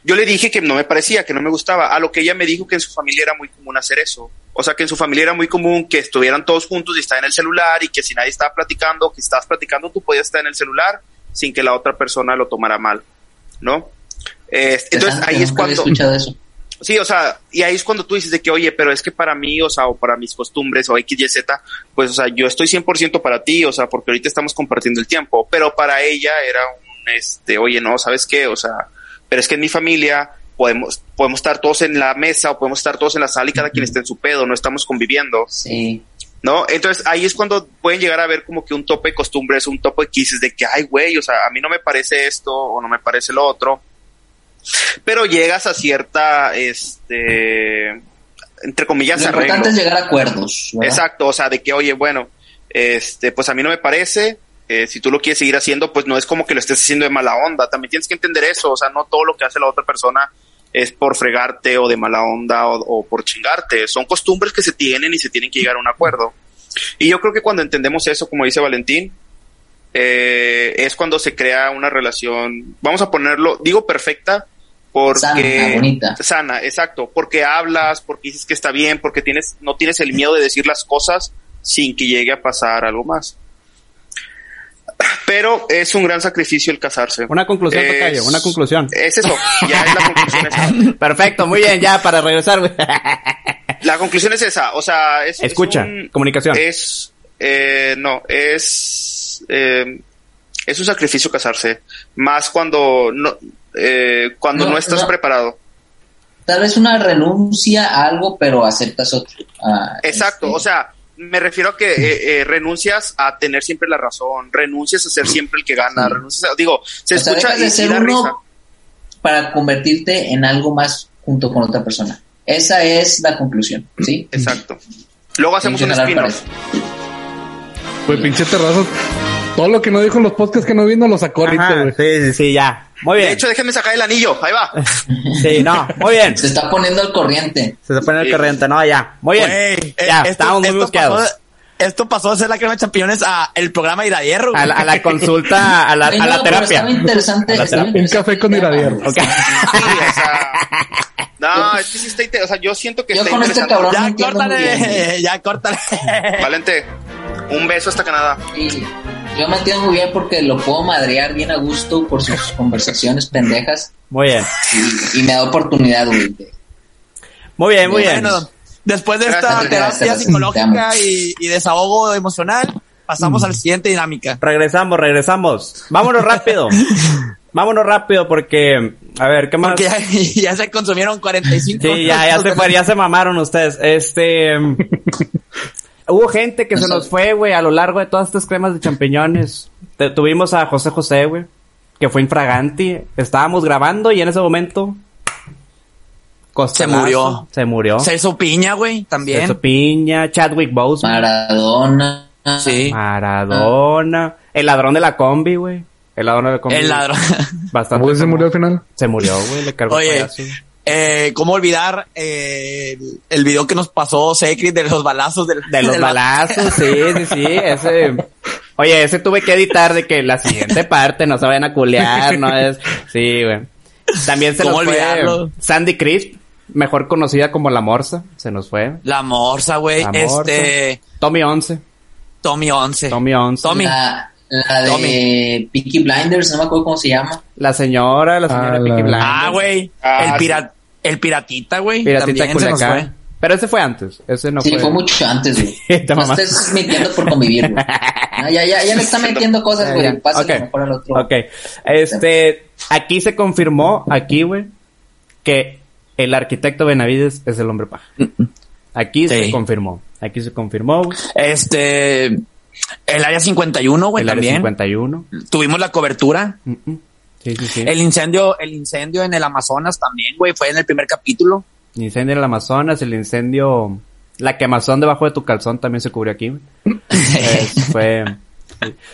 yo le dije que no me parecía, que no me gustaba, a lo que ella me dijo que en su familia era muy común hacer eso. O sea, que en su familia era muy común que estuvieran todos juntos y estar en el celular y que si nadie estaba platicando, que estabas platicando, tú podías estar en el celular sin que la otra persona lo tomara mal, ¿no? Este, entonces ahí es cuando... escuchado eso. Sí, o sea, y ahí es cuando tú dices de que, oye, pero es que para mí, o sea, o para mis costumbres, o X, Y, Z, pues, o sea, yo estoy 100% para ti, o sea, porque ahorita estamos compartiendo el tiempo, pero para ella era un, este, oye, no, ¿sabes qué? O sea, pero es que en mi familia podemos, podemos estar todos en la mesa o podemos estar todos en la sala y cada quien está en su pedo, no estamos conviviendo, Sí. ¿no? Entonces ahí es cuando pueden llegar a ver como que un tope de costumbres, un tope de quises de que, ay, güey, o sea, a mí no me parece esto o no me parece lo otro. Pero llegas a cierta, este, entre comillas, Lo arreglo. importante es llegar a acuerdos. ¿verdad? Exacto, o sea, de que, oye, bueno, este, pues a mí no me parece, eh, si tú lo quieres seguir haciendo, pues no es como que lo estés haciendo de mala onda, también tienes que entender eso, o sea, no todo lo que hace la otra persona es por fregarte o de mala onda o, o por chingarte, son costumbres que se tienen y se tienen que llegar a un acuerdo. Y yo creo que cuando entendemos eso, como dice Valentín, eh, es cuando se crea una relación, vamos a ponerlo, digo perfecta, porque Sana, bonita. sana, exacto, porque hablas, porque dices que está bien, porque tienes, no tienes el miedo de decir las cosas sin que llegue a pasar algo más. Pero es un gran sacrificio el casarse. Una conclusión, Es- Tocayo, una conclusión. Es eso, ya es la conclusión esa. Perfecto, muy bien, ya, para regresar, güey. La conclusión es esa, o sea, es, es Escucha, un- comunicación. Es, eh, no, es, eh, es un sacrificio casarse, más cuando no, eh, cuando no, No, estás no. preparado. Tal vez una renuncia a algo, pero aceptas otro. Ah, Exacto, este, o sea, me refiero a que eh, eh, renuncias a tener siempre la razón, renuncias a ser siempre el que gana, renuncias a, digo, se o sea, escucha de y, y ser da uno risa. para convertirte en algo más junto con otra persona. Esa es la conclusión, ¿sí? Exacto. Luego hacemos un spin-off. Güey, pinche terrazo. Todo lo que no dijo en los podcasts que no vino lo sacó ahorita, Ajá, güey. sí, sí, sí, ya. Muy bien. De hecho, déjenme sacar el anillo, ahí va. sí, no, muy bien. Se está poniendo al corriente. Se pone el Sí. corriente, no, ya. Muy bien. Eh, ya, esto- estamos muy esto buscados. pasó- esto pasó de ser la crema de champiñones a el programa Iradier. A la, a la consulta, a la, Ay, a la no, pero terapia. estaba interesante. A la estaba terapia. Un café con interesante Iradier. tema. Ok. Sí, o sea, no, es que sí está inter- o sea, yo siento que Yo está con este interesante. cabrón no Ya bien, güey. córtale, ya córtale. Valente, un beso hasta Canadá. Y yo me entiendo muy bien porque lo puedo madrear bien a gusto por sus conversaciones pendejas Muy bien. y, y me da oportunidad, güey. de- Muy bien, muy bien. Bueno, después de esta Gracias, terapia gracias, psicológica y, y desahogo emocional, pasamos a la siguiente dinámica. Regresamos, regresamos. Vámonos rápido. Vámonos rápido porque, a ver, ¿qué más? Porque ya, ya se consumieron 45 Sí, ya, ya se fue, ya se mamaron ustedes. Este, hubo gente que se nos fue, güey, a lo largo de todas estas cremas de champiñones. Te- tuvimos a José José, güey, que fue infraganti. Estábamos grabando y en ese momento costalazo, murió. Se murió. Celso Piña, güey, también. Celso Piña, Chadwick Boseman, Maradona. Sí. Maradona, el ladrón de la combi, güey. El ladrón de la combi. El ladrón. Bastante. ¿Cómo se murió al final? Se murió, güey, le cargó el Oye, payaso. Eh, ¿cómo olvidar eh, el, el video que nos pasó Secret de los balazos del, De los del- balazos, sí, sí, sí, ese... Oye, ese tuve que editar de que la siguiente parte no se vayan a culear, no es... Sí, güey. También se ¿Cómo nos fue olvidarlo? Sandy Crisp, mejor conocida como La Morsa, se nos fue. La morsa, güey. Este, Tommy 11, Tommy 11. Tommy 11. Tommy. La, la de Tommy. Peaky Blinders, no me acuerdo cómo se llama. La señora, la señora Ah, Peaky Blinders. Ah, güey. Ah, el, sí. El piratita, güey. Piratita También se nos Culiacán. Pero ese fue antes, ese no sí, fue... fue mucho antes, güey. No estés mintiendo por convivir, güey. Ah, ya, ya, ya le está metiendo cosas, güey. ya. Pásale Ok. mejor al otro. Ok. Este, aquí se confirmó, aquí, güey, que el arquitecto Benavides es el hombre paja. Aquí se Sí. confirmó. Aquí se confirmó, güey. Este, el área 51, güey, El área también. 51. Tuvimos la cobertura. Mm, mm. Sí, sí, sí. El incendio, el incendio en el Amazonas también, güey, fue en el primer capítulo. El incendio en el Amazonas, el incendio La quemazón debajo de tu calzón también se cubrió aquí. Eh, fue...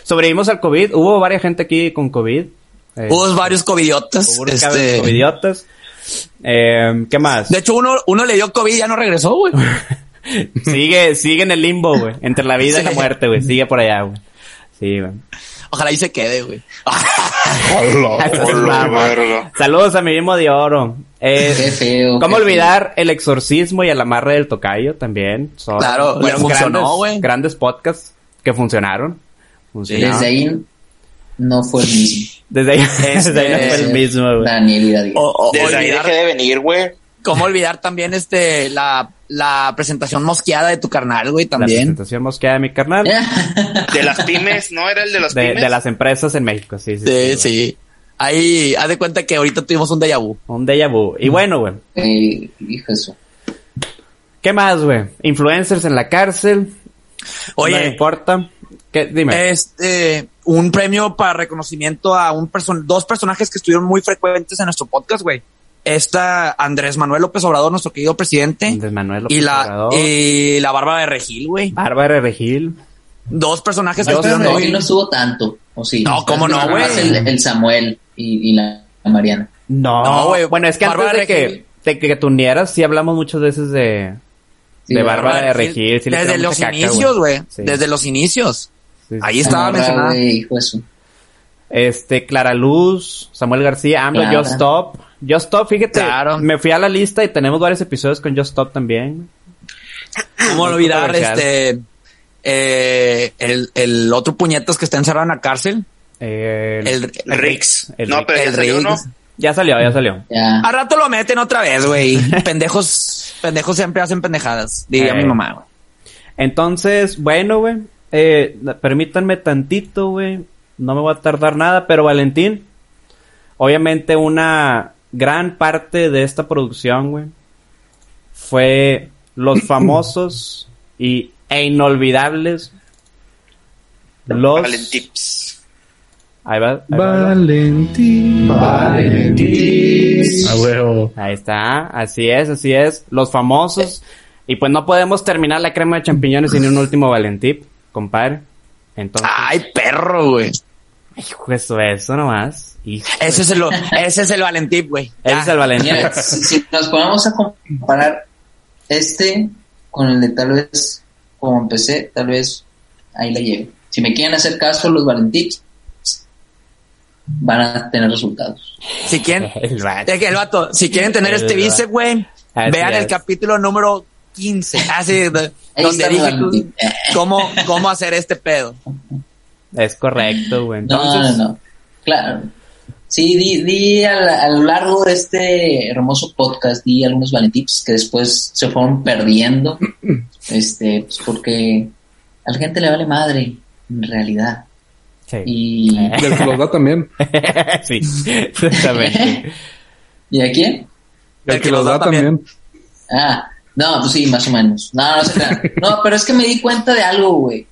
Sobrevivimos al COVID. Hubo varias gente aquí con COVID. Eh, Hubo varios covidiotas. hubo este, covidiotas. Eh, ¿Qué más? De hecho, uno, uno le dio COVID y ya no regresó, güey. sigue, sigue en el limbo, güey. Entre la vida y la muerte, güey. Sigue por allá, güey. Sí, güey. Ojalá y se quede, güey. Saludos a mi mismo de oro. Eh, Qué feo. ¿Cómo qué olvidar el exorcismo y el amarre del tocayo también? Son Claro, fueron funcionó, grandes, güey. grandes podcasts que funcionaron. Funcionaron. Desde ahí no fue el mismo. Desde ahí, Este, desde ahí no fue el mismo, güey. Daniel y David. O- o- Desde ahí olvidar, dejé de venir, güey. ¿Cómo olvidar también este la, la presentación mosqueada de tu carnal, güey? La También. presentación mosqueada de mi carnal. De las pymes, ¿no? Era el de las De, pymes. de las empresas en México, sí, sí. Sí, sí. Ahí, haz de cuenta que ahorita tuvimos un déjà vu. Un déjà vu. Y bueno, güey. Eh, hijo su- ¿Qué más, güey? Influencers en la cárcel. No Oye, importa. ¿Qué? Dime. este, un premio para reconocimiento a un person dos personajes que estuvieron muy frecuentes en nuestro podcast, güey. Esta Andrés Manuel López Obrador, nuestro querido presidente, Andrés Manuel López y la Obrador. y la Bárbara de Regil, güey. Bárbara Regil. Dos personajes que estuvieron no estuvo tanto, ¿o sí? No, ¿cómo no, güey? El, el Samuel y, y la, la Mariana. No, No, güey. Bueno, es que Bárbara antes de que, de que te unieras, sí hablamos muchas veces de, Sí, de Bárbara de Regil. sí le Desde los mucha caca, inicios, güey. Sí. Desde los inicios. Ahí estaba mencionada. de Este, Clara Luz, Samuel García, AMLO. Just Stop. Just Stop, fíjate, Claro. me fui a la lista y tenemos varios episodios con Just Stop también. ¿Cómo olvidar este eh, el, el otro puñetas que está encerrado en la cárcel? Eh, El, El Rix. El no, Rix. pero ya el salió, ¿no? Riggs. Ya salió, ya salió. Ya. A rato lo meten otra vez, güey. pendejos, pendejos siempre hacen pendejadas, diría Eh. mi mamá, güey. Entonces, bueno, güey, eh, permítanme tantito, güey, no me voy a tardar nada, pero Valentín, obviamente una gran parte de esta producción, güey, fue los famosos y, e inolvidables los... Valentips. Ahí va, ahí va, ahí va. Valentín. Valentín. A huevo. Ahí está, así es, así es, los famosos. Y pues no podemos terminar la crema de champiñones sin un último Valentín, compadre. Entonces, Ay, perro, güey. hijo, eso, eso nomás. Hijo, Ese es el, ese es el Valentín, güey. ese es el Valentín. Mira, si, si nos ponemos a comparar este con el de tal vez como empecé, tal vez ahí la lleve. Si me quieren hacer caso los Valentins, van a tener resultados. Si quieren, El vato. es que el vato, si quieren tener El este bíceps, güey, vean el capítulo número 15. Así, de- Ahí donde dije Valentín. cómo, cómo hacer este pedo. Es correcto, güey. No, Entonces, no, no. Claro. Sí, di, di a, la- a lo largo de este hermoso podcast, di algunos Valentips que después se fueron perdiendo. este, pues porque a la gente le vale madre, en realidad. sí. Y, Y el que los da también. sí, exactamente. ¿Y a quién? El que los da también. Ah, no, pues sí, más o menos. No, no se crean. No, pero es que me di cuenta de algo, güey.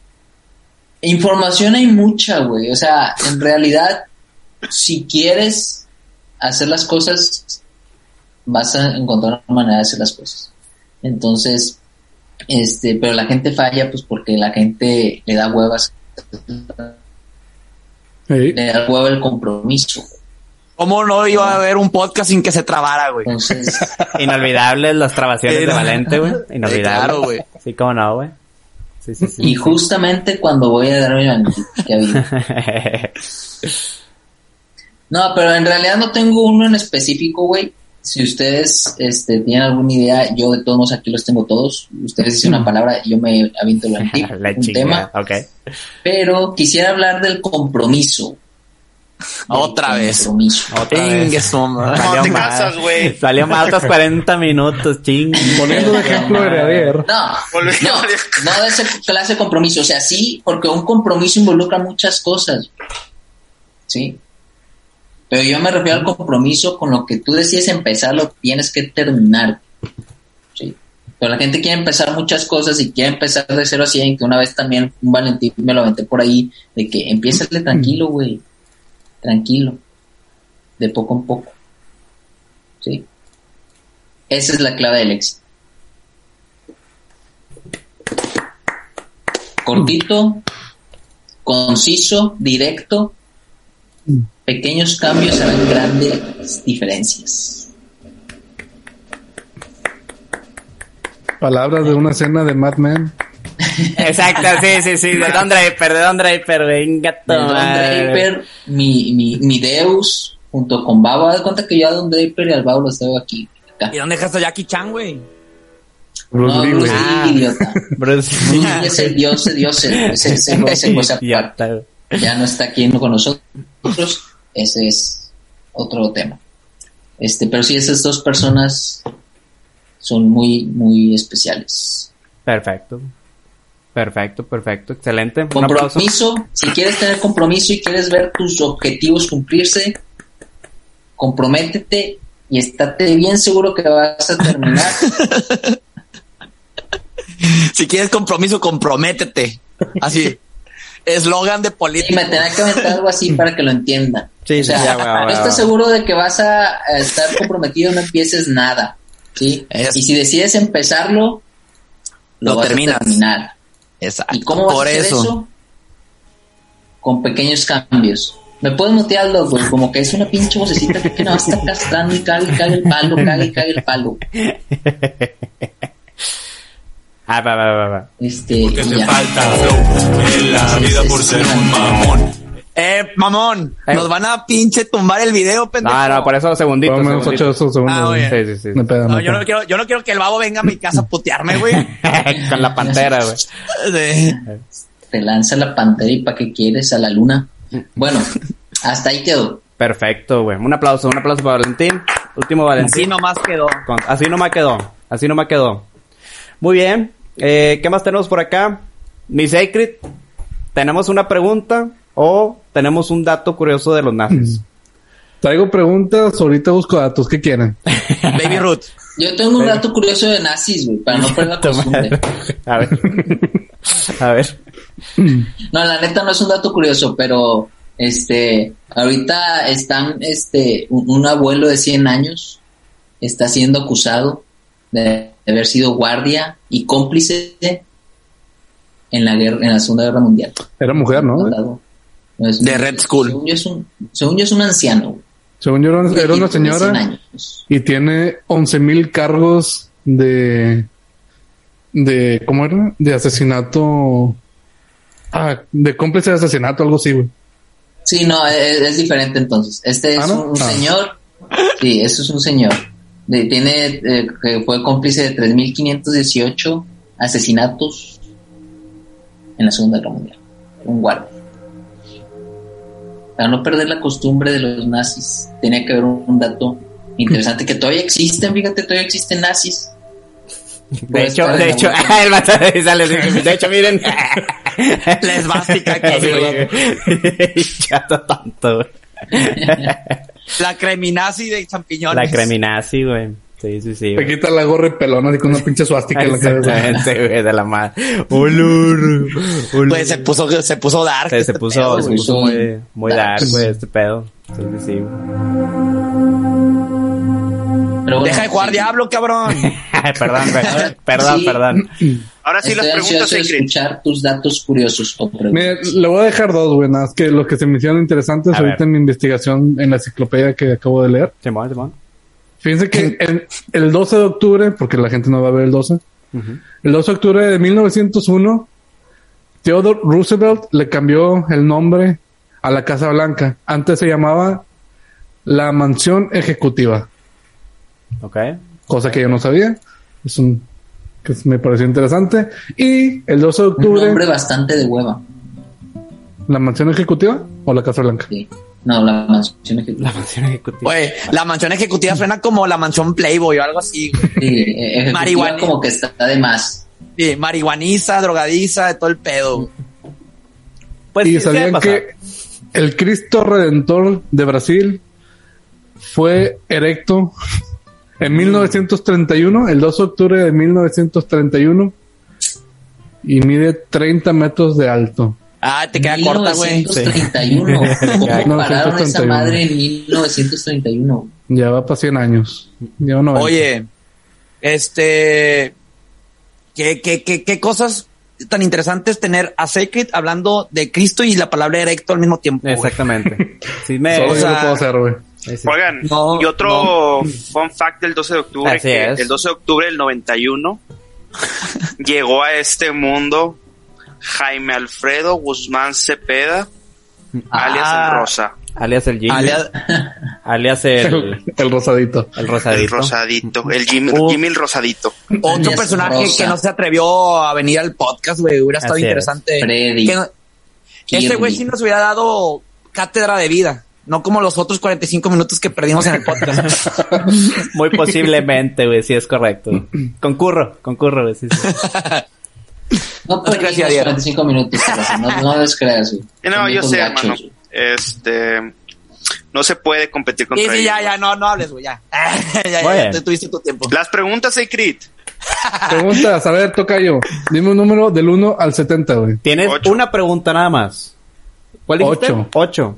Información hay mucha, güey. O sea, en realidad, si quieres hacer las cosas, vas a encontrar una manera de hacer las cosas. Entonces, este, pero la gente falla, pues porque la gente le da huevas, Sí. le da hueva el compromiso. ¿Cómo no iba a haber un podcast sin que se trabara, güey? Entonces, Inolvidables las trabaciones de. Valente, güey. Claro, güey. Sí, cómo no, güey. Sí, sí, sí. y justamente cuando voy a dar mi había. No, pero en realidad no tengo uno en específico, güey. Si ustedes este, tienen alguna idea, yo de todos modos aquí los tengo todos. Ustedes dicen una palabra y yo me aviento el antiguo, La un tema. chingada. Ok. Pero quisiera hablar del compromiso. Otra Del vez. Compromiso. Otra vez. No te casas, güey. Salió mal otros 40 minutos, ching. Poniendo de ejemplo de ayer. No, no, no de ese clase de compromiso. O sea, sí, porque un compromiso involucra muchas cosas. Sí. Pero yo me refiero al compromiso con lo que tú decides empezar, lo tienes que terminar. Sí. Pero la gente quiere empezar muchas cosas y quiere empezar de cero a 100, que una vez también un Valentín me lo aventé por ahí, de que empiézale tranquilo, güey. Tranquilo. De poco en poco. Sí. Esa es la clave del éxito. cortito, conciso, directo. Pequeños cambios harán grandes diferencias. Palabras de una escena de Mad Men. Exacto, sí, sí, sí. De Don Draper, de Don Draper, venga, De Don Draper, mi, mi, mi Deus, junto con Babo. Haz de cuenta que yo a Don Draper y al Babo los tengo aquí. acá. ¿Y dónde dejaste a Jackie Chan, güey? Bruce No, Lee, Bruce. Lee, idiota. Bruce Lee es el dios, el dios, ese, ese, ese cosa aparte. ya no está aquí con nosotros. Ese es otro tema. Este, pero sí, esas dos personas son muy, muy especiales. Perfecto. Perfecto, perfecto. Excelente. Compromiso, si quieres tener compromiso y quieres ver tus objetivos cumplirse, comprométete y estate bien seguro que vas a terminar. Si quieres compromiso, comprométete. Así. Eslogan de Y política. me tendrá que aventar algo así para que lo entiendan. Sí, o sea, sí, ya, va, va, no va. estás seguro de que vas a estar comprometido, no empieces nada. ¿sí? Es- Y si decides empezarlo, lo, Lo vas terminas. a terminar. Exacto. ¿Y cómo vas Por a hacer eso. eso? Con pequeños cambios. Me puedes mutearlo, güey, como que es una pinche vocecita que no está castrando y caga y caga el palo, caga y caga el palo. Ah, va, va, va, va. Este, y ya. en la vida por ser un mamón. Eh, mamón, Eh. nos van a pinche tumbar el video, pendejo. No, no, por eso segunditos. Por lo menos segunditos. ocho segundos. Ah, güey. oye. Sí, sí, sí. No yo no quiero, yo no quiero que el babo venga a mi casa a putearme, güey. Con la pantera, güey. Sí. Te lanza la pantera y para qué quieres a la luna. Bueno, hasta ahí quedó. Perfecto, güey. Un aplauso, un aplauso para Valentín. Último Así Valentín. nomás quedó. Con- así no me quedó. Así no me quedó. Muy bien. Eh, ¿Qué más tenemos por acá? Mi Sacred. ¿Tenemos una pregunta o tenemos un dato curioso de los nazis? Traigo preguntas, ahorita busco datos. ¿Qué quieren? Baby Ruth. Yo tengo un dato curioso de nazis, güey, para no perder la costumbre. A ver. A ver. No, la neta no es un dato curioso, pero este, ahorita están, este, un, un abuelo de 100 años está siendo acusado de, de haber sido guardia y cómplice en la guerra, en la Segunda Guerra Mundial. Era mujer, ¿no? No es- De Red Skull. Según yo es un, según yo es un anciano. Según yo era, Un era una tipo de 100 señora y tiene 11.000 cargos de... de ¿Cómo era? De asesinato... Ah, de cómplice de asesinato, algo así, güey. Sí, no, es, es diferente entonces. Este es ¿Ah, no? un, un Ah. señor. Sí, eso es un señor. De- tiene, eh, que fue cómplice de 3.518 asesinatos en la Segunda Guerra Mundial. Un guardia. Para no perder la costumbre de los nazis, tenía que haber un, un dato interesante que todavía existen, fíjate, todavía existen nazis. De Puedes hecho, de en hecho, el de sale, de hecho, miren. La esvástica güey. Chato güey. La creminazi de champiñones. La creminazi, güey. Sí, sí, sí. Te güey. quita la gorra y pelona así con una pinche suástica en la cabeza. Exactamente, güey, de la madre. Olor. olor. Pues se puso, se puso dark. Se, se este puso, pedo, se güey. puso muy, muy dark, güey, este pedo. Sí, sí, sí. Bueno, Deja de jugar sí, diablo, cabrón. perdón, güey. Ahora, Perdón, sí. perdón. Ahora sí Estoy las preguntas, Secret. escuchar tus datos curiosos o preguntas. Mira, le voy a dejar dos, güey, nada más que los que se me hicieron interesantes A ahorita ver. en mi investigación en la enciclopedia que acabo de leer. Simón, Simón. Fíjense que el, el 12 de octubre, porque la gente no va a ver el 12, Ujú. el 12 de octubre de 1901, Theodore Roosevelt le cambió el nombre a la Casa Blanca. Antes se llamaba la Mansión Ejecutiva, Ok. cosa que yo no sabía. Es un que me pareció interesante. Y el 12 de Un octubre, nombre bastante de hueva. la Mansión Ejecutiva o la Casa Blanca. Sí. No, la mansión ejecutiva. La mansión ejecutiva. Güey, la mansión ejecutiva suena como la mansión Playboy o algo así. Sí, eh, Marihuana. como que está de más. Sí, marihuaniza, drogadiza, de todo el pedo. Pues y sabían que el Cristo Redentor de Brasil fue erecto en 1931, el 2 de octubre de 1931, y mide 30 metros de alto. Ah, te queda corta, güey. 1931. ¿Cómo No, pararon esa 1931. madre en 1931? Ya va para 100 años. Ya 90. Oye, este. ¿qué, qué, qué, qué cosas tan interesante es tener a Sacred hablando de Cristo y la palabra erecto al mismo tiempo. güey. Exactamente. Sí, me... Solo o yo lo puedo hacer, güey. Oigan, No, y otro fun fact del 12 de octubre, Así que es. el 12 de octubre del 91 llegó a este mundo Jaime Alfredo Guzmán Cepeda, alias Ah. el Rosa, Alias el Jimmy. Alias- Alias el, El rosadito. el el rosadito. Rosadito, el Jimmy, Uh. Jimmy el Rosadito. Otro personaje Rosa. que no se atrevió a venir al podcast, güey. Hubiera estado Así es. interesante. Freddy. Que no- Ese güey sí nos hubiera dado cátedra de vida. No como los otros 45 minutos que perdimos en el podcast. Muy posiblemente, güey, sí es correcto. Concurro, concurro, güey, sí, sí. No perdimos Dios. 45 minutos, no, no descreas. No, yo sé, gachos, hermano. Este, no se puede competir Sí, contra sí, ya, ellos. ya, no, no hables, güey, ya. ya, ya, Bueno. te tuviste tu tiempo. Las preguntas, Secret. Preguntas, a ver, toca yo. Dime un número del 1 al 70, güey. Tienes Ocho. una pregunta nada más. ¿Cuál dijiste? Ocho. Ocho.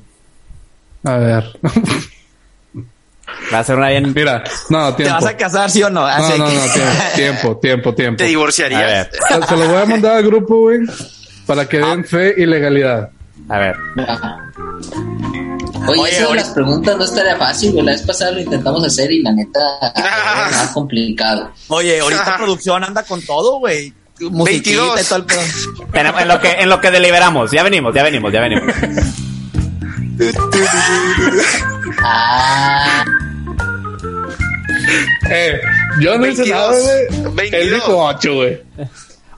A ver. Va a ser una bien... Mira, no, ¿Te tiempo. vas a casar, sí o no? No, Así no, que- no, tiempo, tiempo, tiempo, tiempo. Te A divorciarías. ver, Se lo voy a mandar al grupo, güey, para que den fe y legalidad. a ver. Ajá. Oye, Oye, eso de las preguntas no estaría fácil, güey. La vez pasada lo intentamos hacer y la neta era más complicado. Oye, ahorita producción anda con todo, güey. Musiquita 22. y todo el en lo que, en lo que deliberamos. Ya venimos, ya venimos, ya venimos. Ah, eh, yo no hice nada, güey. Él dijo 8, güey.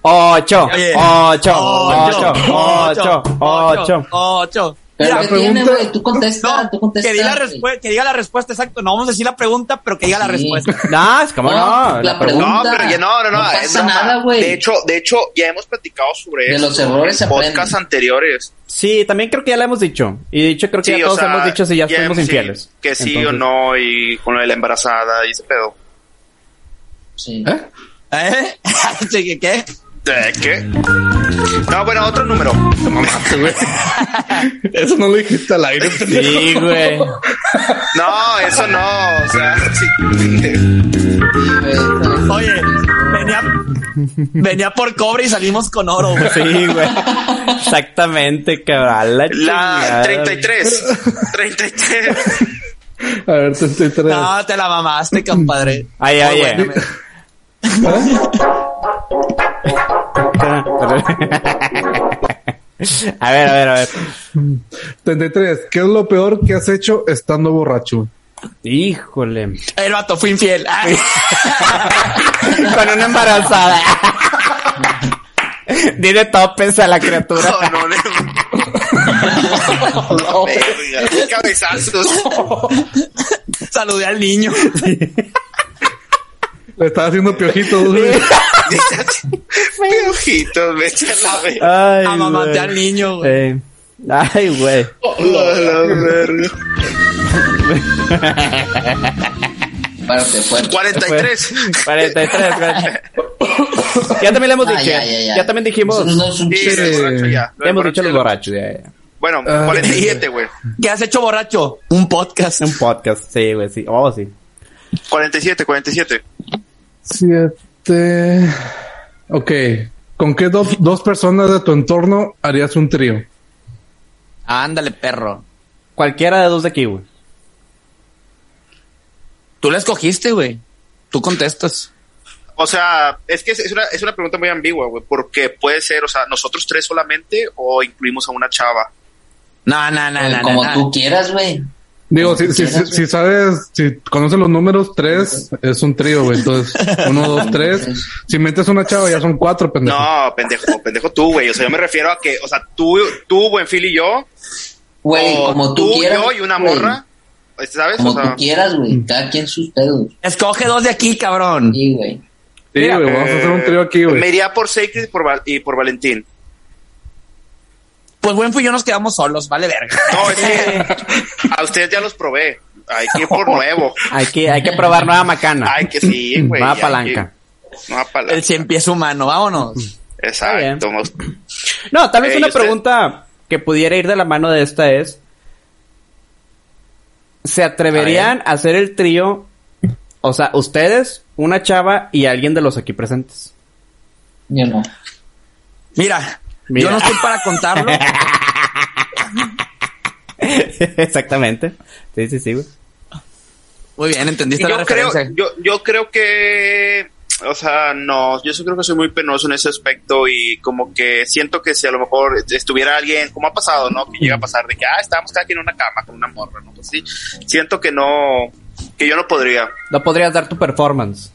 8, 8, 8, 8, 8, 8 pero Mira, ¿qué pregunta- tiene, güey? Tú contesta, No, tú contesta. que diga, la respuesta, que diga la respuesta, exacto. No vamos a decir la pregunta, pero que diga la Sí. respuesta. No, es como no. No, la la pregunta- No, Pregunta. pero ya no, no, no. No es pasa broma. nada, güey. De hecho, de hecho, ya hemos platicado sobre De eso. los errores en podcasts anteriores. Sí, también creo que ya la hemos dicho. Y de hecho creo que Sí, ya todos sea, hemos dicho si ya, ya fuimos sí, infieles. que sí o no, y con lo de la embarazada y ese pedo. Sí. ¿Eh? ¿Eh? Sí, ¿Qué? ¿Qué? No, bueno, otro número. Te mamaste, güey. Eso no lo dijiste al aire. Sí, güey. No, eso no. O sea, sí. Oye, venía, venía por cobre y salimos con oro, güey. Sí, güey. Exactamente, cabrón. La, La chingada. 33. 33. A ver, 33. No, te la mamaste, compadre. Ay, ay, ay. A ver, a ver, a ver. 33. ¿Qué es lo peor que has hecho estando borracho? Híjole. El vato fue infiel. Ay. Con una embarazada. Dile topes a la criatura. No, no, no. No, verga, Cabezazos. Saludé al niño. Le estaba haciendo piojitos, güey. Piojitos, me echan la verga. Ay, Amamante güey. al niño, güey. Eh, Ay, güey. La verga. Párate, fuerte. 43. 43, 43. Ya también le hemos Ah, dicho. ya, ya, ya, ya. también dijimos. No es un Sí, borracho ya. Del hemos dicho los borrachos. Ya, ya. Bueno, Ah. 47, güey. ¿Qué has hecho borracho? Un podcast. Un podcast. Sí, güey, sí. Oh, sí. 47, 47. Siete. Ok. ¿Con qué do- dos personas de tu entorno harías un trío? Ándale, perro. Cualquiera de dos de aquí, güey. Tú la escogiste, güey. Tú contestas. O sea, es que es- una, es una pregunta muy ambigua, güey, porque puede ser, o sea, nosotros tres solamente o incluimos a una chava. No, no, no, Eh, no. Como no, tú quieras, güey. Digo, si, si, quieras, si, si sabes, si conoces los números, tres es un trío, güey. Entonces, uno, dos, tres. Si metes una chava, ya son cuatro, pendejo. No, pendejo, pendejo tú, güey. O sea, yo me refiero a que, o sea, tú, tú, Buenfil y yo, Güey, como tú, tú, quieras. yo y una morra, ¿sabes? Como o sea, tú quieras, güey. Cada quien sus pedos. Escoge dos de aquí, cabrón. Sí, güey. Sí, Mira, güey, vamos a hacer un trío aquí, me güey. iría por Sacred y por, Val- y por Valentín. Pues buen fui yo nos quedamos solos, vale verga. No, es que a ustedes ya los probé. Hay que ir por nuevo. Hay que, hay que probar nueva macana. Hay que sí, güey. Nueva palanca. que- Nueva palanca. El cien pies humano, vámonos. Exacto. No, tal vez una usted- pregunta que pudiera ir de la mano de esta es... ¿Se atreverían a, hacer el trío? O sea, ustedes, una chava y alguien de los aquí presentes. Yo no. Mira, Mira. yo no estoy para contarlo. Exactamente. Sí, sí, sí, güey. Muy bien, entendiste la yo creo, referencia. yo, yo creo que, o sea, no, yo sí creo que soy muy penoso en ese aspecto y como que siento que si a lo mejor estuviera alguien, como ha pasado, ¿no? Que llega a pasar de que, ah, estábamos cada quien en una cama con una morra, ¿no? Pues sí, siento que no, que yo no podría. No podrías dar tu performance.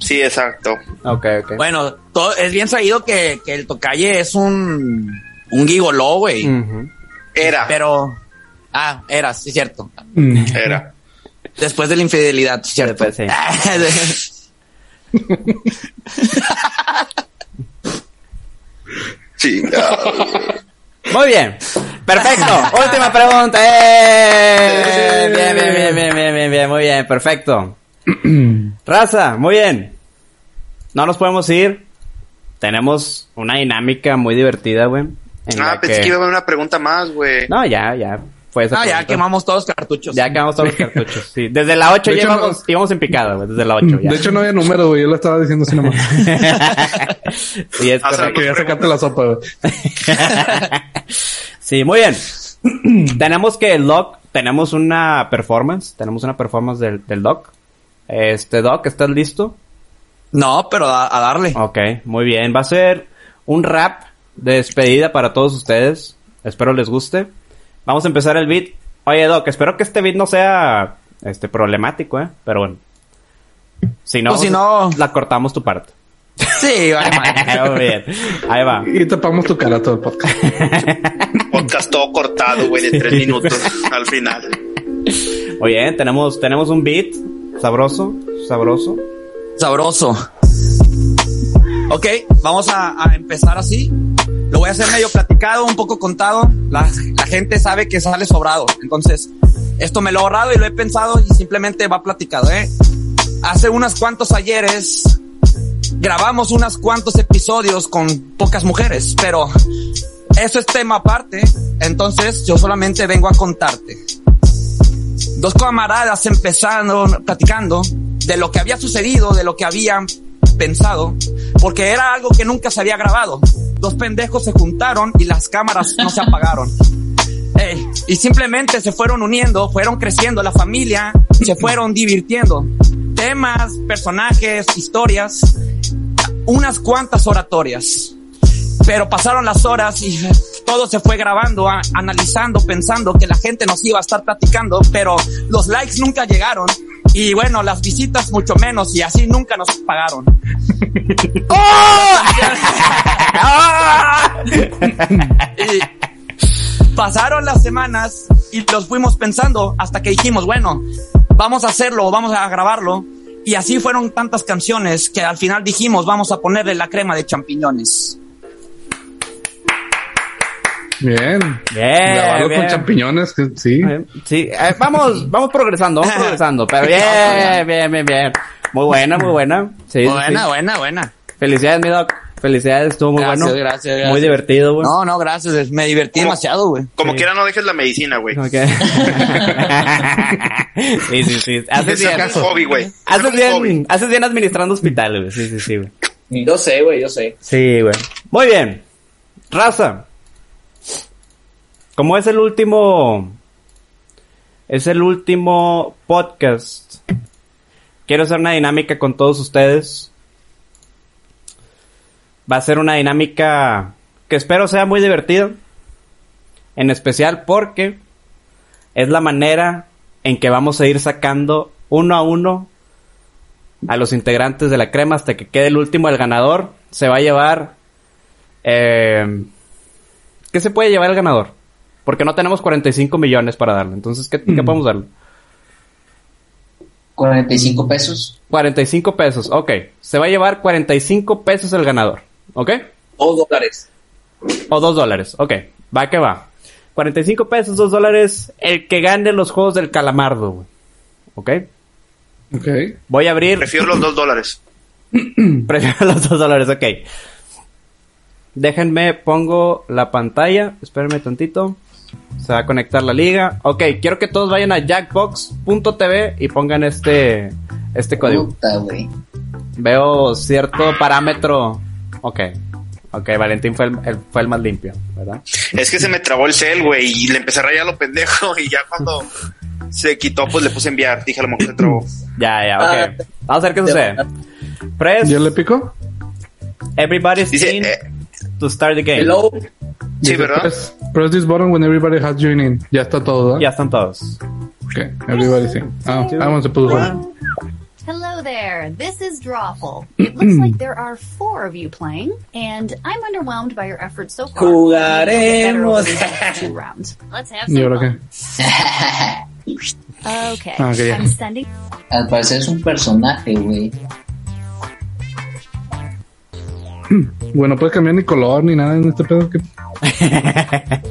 Sí, exacto. Ok, ok. Bueno, todo, es bien sabido que, que el tocalle es un, un gigoló, güey. Era, Pero, ah, era, sí, cierto. Mm. era. Después de la infidelidad, sí, cierto. Después, sí. Sí. Muy bien. Perfecto. Última pregunta. ¡Eh! Bien, bien, bien, bien, bien, bien, bien. Muy bien. Perfecto. Raza, muy bien. No nos podemos ir. Tenemos una dinámica muy divertida, güey. Ah, pensé que iba a haber una pregunta más, güey. No, ya, ya. Fue esa Ah, ya quemamos todos los cartuchos. Ya quemamos todos los cartuchos. Sí. Desde la 8 De ya íbamos, no- íbamos en picada, güey. Desde la 8 ya. De hecho, no había número, güey. Yo lo estaba diciendo así nomás. sí, es Ah, sacarte la sopa, güey. sí, muy bien. tenemos que el Doc, tenemos una performance, tenemos una performance del, del Doc. Este, Doc, ¿estás listo? No, pero a, a darle. Ok, muy bien. Va a ser un rap de despedida para todos ustedes. Espero les guste. Vamos a empezar el beat. Oye, Doc, espero que este beat no sea este problemático, ¿eh? Pero bueno. Si no, Pues si no- la cortamos tu parte. Sí, vale, muy bien. Ahí va. Y tapamos tu cara todo el podcast. Podcast todo cortado, güey, de tres minutos al final. Muy bien, tenemos, tenemos un beat sabroso, sabroso. Sabroso. Ok, vamos a, empezar así. Lo voy a hacer medio platicado, un poco contado. La, la gente sabe que sale sobrado. Entonces, esto me lo he ahorrado y lo he pensado y simplemente va platicado, ¿eh? Hace unos cuantos ayeres grabamos unos cuantos episodios con pocas mujeres, pero eso es tema aparte. Entonces, yo solamente vengo a contarte. Dos camaradas empezando, platicando de lo que había sucedido, de lo que habían pensado, porque era algo que nunca se había grabado. Dos pendejos se juntaron y las cámaras no se apagaron. Y simplemente se fueron uniendo, fueron creciendo la familia, se fueron divirtiendo. Temas, personajes, historias, unas cuantas oratorias. Pero pasaron las horas y todo se fue grabando, a- analizando, pensando que la gente nos iba a estar platicando, pero los likes nunca llegaron. Y bueno, las visitas mucho menos y así nunca nos pagaron. Y pasaron las semanas y los fuimos pensando hasta que dijimos, bueno, vamos a hacerlo, vamos a grabarlo. Y así fueron tantas canciones que al final dijimos, vamos a ponerle la crema de champiñones. Bien. Bien, con champiñones, que sí. Sí, eh, vamos, vamos progresando, vamos progresando. Pero bien, bien, bien, bien. Muy buena, muy buena. Sí, buena, sí. buena, buena. Felicidades, mi doc. Felicidades, estuvo muy Gracias, bueno. gracias, gracias. Muy divertido, güey. No, no, gracias. Me divertí demasiado, güey. Como Sí. quiera no dejes la medicina, güey. Ok. sí, sí, sí. Haces bien. es un hobby, güey. Ese Haces es un hobby. bien, haces bien administrando hospital, güey. Sí, sí, sí, güey. Yo sé, güey, yo sé. Sí, güey. Muy bien. Raza. Como es el último. Es el último podcast. Quiero hacer una dinámica con todos ustedes. Va a ser una dinámica que espero sea muy divertida. En especial porque es la manera en que vamos a ir sacando uno a uno a los integrantes de la crema hasta que quede el último, el ganador. Se va a llevar... Eh, ¿Qué se puede llevar el ganador? Porque no tenemos 45 millones para darle. Entonces, ¿qué, ¿qué podemos darle? 45 pesos. 45 pesos, ok. Se va a llevar 45 pesos el ganador, ¿ok? O dólares. O 2 dólares, ok. Va que va. 45 pesos, 2 dólares, el que gane los juegos del calamardo, güey. ¿Ok? Ok. Voy a abrir... Prefiero los dos dólares. Prefiero los 2 dólares, ok. Déjenme, pongo la pantalla. Espérenme tantito. Se va a conectar la liga. Ok, quiero que todos vayan a jackbox.tv y pongan este, este código. Puta, güey. Veo cierto parámetro. Ok. Ok, Valentín fue el, el- fue el más limpio, ¿verdad? Es que se me trabó el cel, güey, y le empecé a rayar lo pendejo. Y ya cuando se quitó, pues le puse a enviar. Dije, a lo mejor se trabó. Ya, ya, Ah, ok. Vamos a ver qué sucede. Press, ¿Ya le pico? everybody's Dice, in eh, to start the game. Hello. Sí, ¿verdad? Press, press this button when everybody has joined in. Ya está todo, ¿verdad? Ya están todos. Ok, everybody's in. Ah, vamos a puso. Hello there. This is Drawful. It looks like there are four of you playing, and I'm underwhelmed by your efforts so far. Jugaremos. Better over the two rounds. Let's have ¿Y some ahora qué? fun. Okay. Ah, ok. I'm sending. Al parecer es un personaje, güey. Bueno, puedes cambiar ni color ni nada en este pedo. que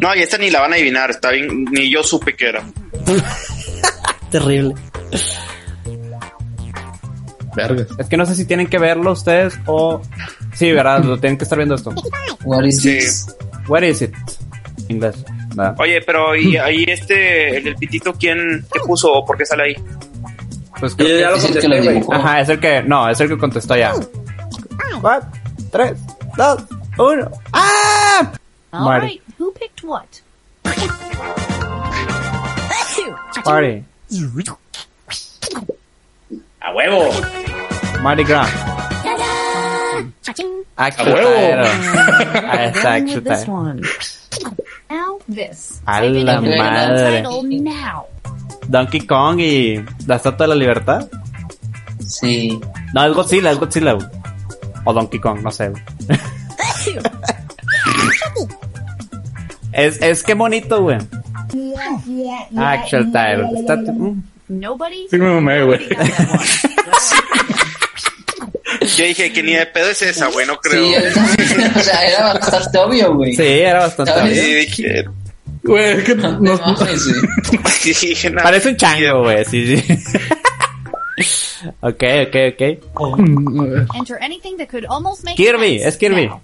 No, y esta ni la van a adivinar. Está bien, ni yo supe que era. Terrible. Vergas. Es que no sé si tienen que verlo ustedes o... Sí, ¿verdad? Lo tienen que estar viendo esto. What is Sí. this? What is it? Inglés. Oye, pero ¿y ahí este, el del pitito, quién qué puso o por qué sale ahí? Pues creo que- ya lo que contesté, lo. Ajá, es el que... No, es el que contestó ya. Cuatro, tres, dos, uno. ¡Ah! All Marty. right. Who picked what? Party. ¡A huevo! Mardi Gras. Action huevo. title. Ah, es one. Now this. A la madre. title now. Donkey Kong y la Estatua de la Libertad. Sí. No, es Godzilla, es Godzilla. O Donkey Kong, no sé. es, es que bonito, güey. Actual. Está- mm. Nobody. Sí me mamé, güey. Yo dije que ni de pedo es esa, güey, no creo. Sí, o sea, era bastante obvio, güey. Sí, era bastante ¿Sabes? obvio. Y dije, Güey, es que No no, nada. Parece un chango, güey. Sí, sí. Ok, ok, ok. Enter anything that could almost make Kirby, es Kirby. now.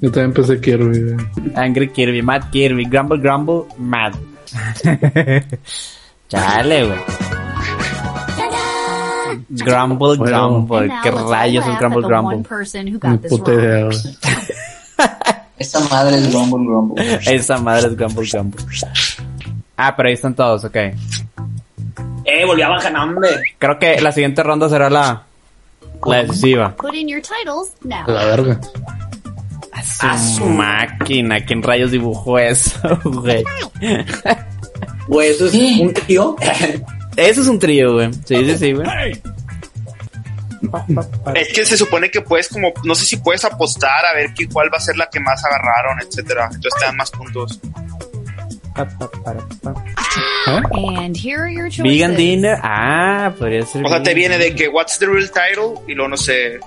Yo también empecé Kirby, güey. Angry Kirby, Mad Kirby, Grumble Grumble, Mad. Chale, güey. Grumble Bueno. Grumble. And now ¿Qué rayos es laugh Grumble at the one Grumble? person who Ni got this puta wrong. idea. Esta madre es Grumble Grumble. Esa madre es Grumble Grumble. Ah, pero ahí están todos, ok. ¡Eh, volvió a bajar, hombre! Creo que la siguiente ronda será la, la decisiva. Put in your titles now. A la verga. A su máquina, ¿quién rayos dibujó eso, güey? Güey, eso es un tío. Eso es un trío, güey. Sí, sí, sí, güey. Es que se supone que puedes como, no sé si puedes apostar a ver qué, cuál va a ser la que más agarraron, etcétera. Entonces te dan más puntos. And here are your choices. Vegan dinner. Ah, podría ser. O sea, te viene de que what's the real title y luego no sé.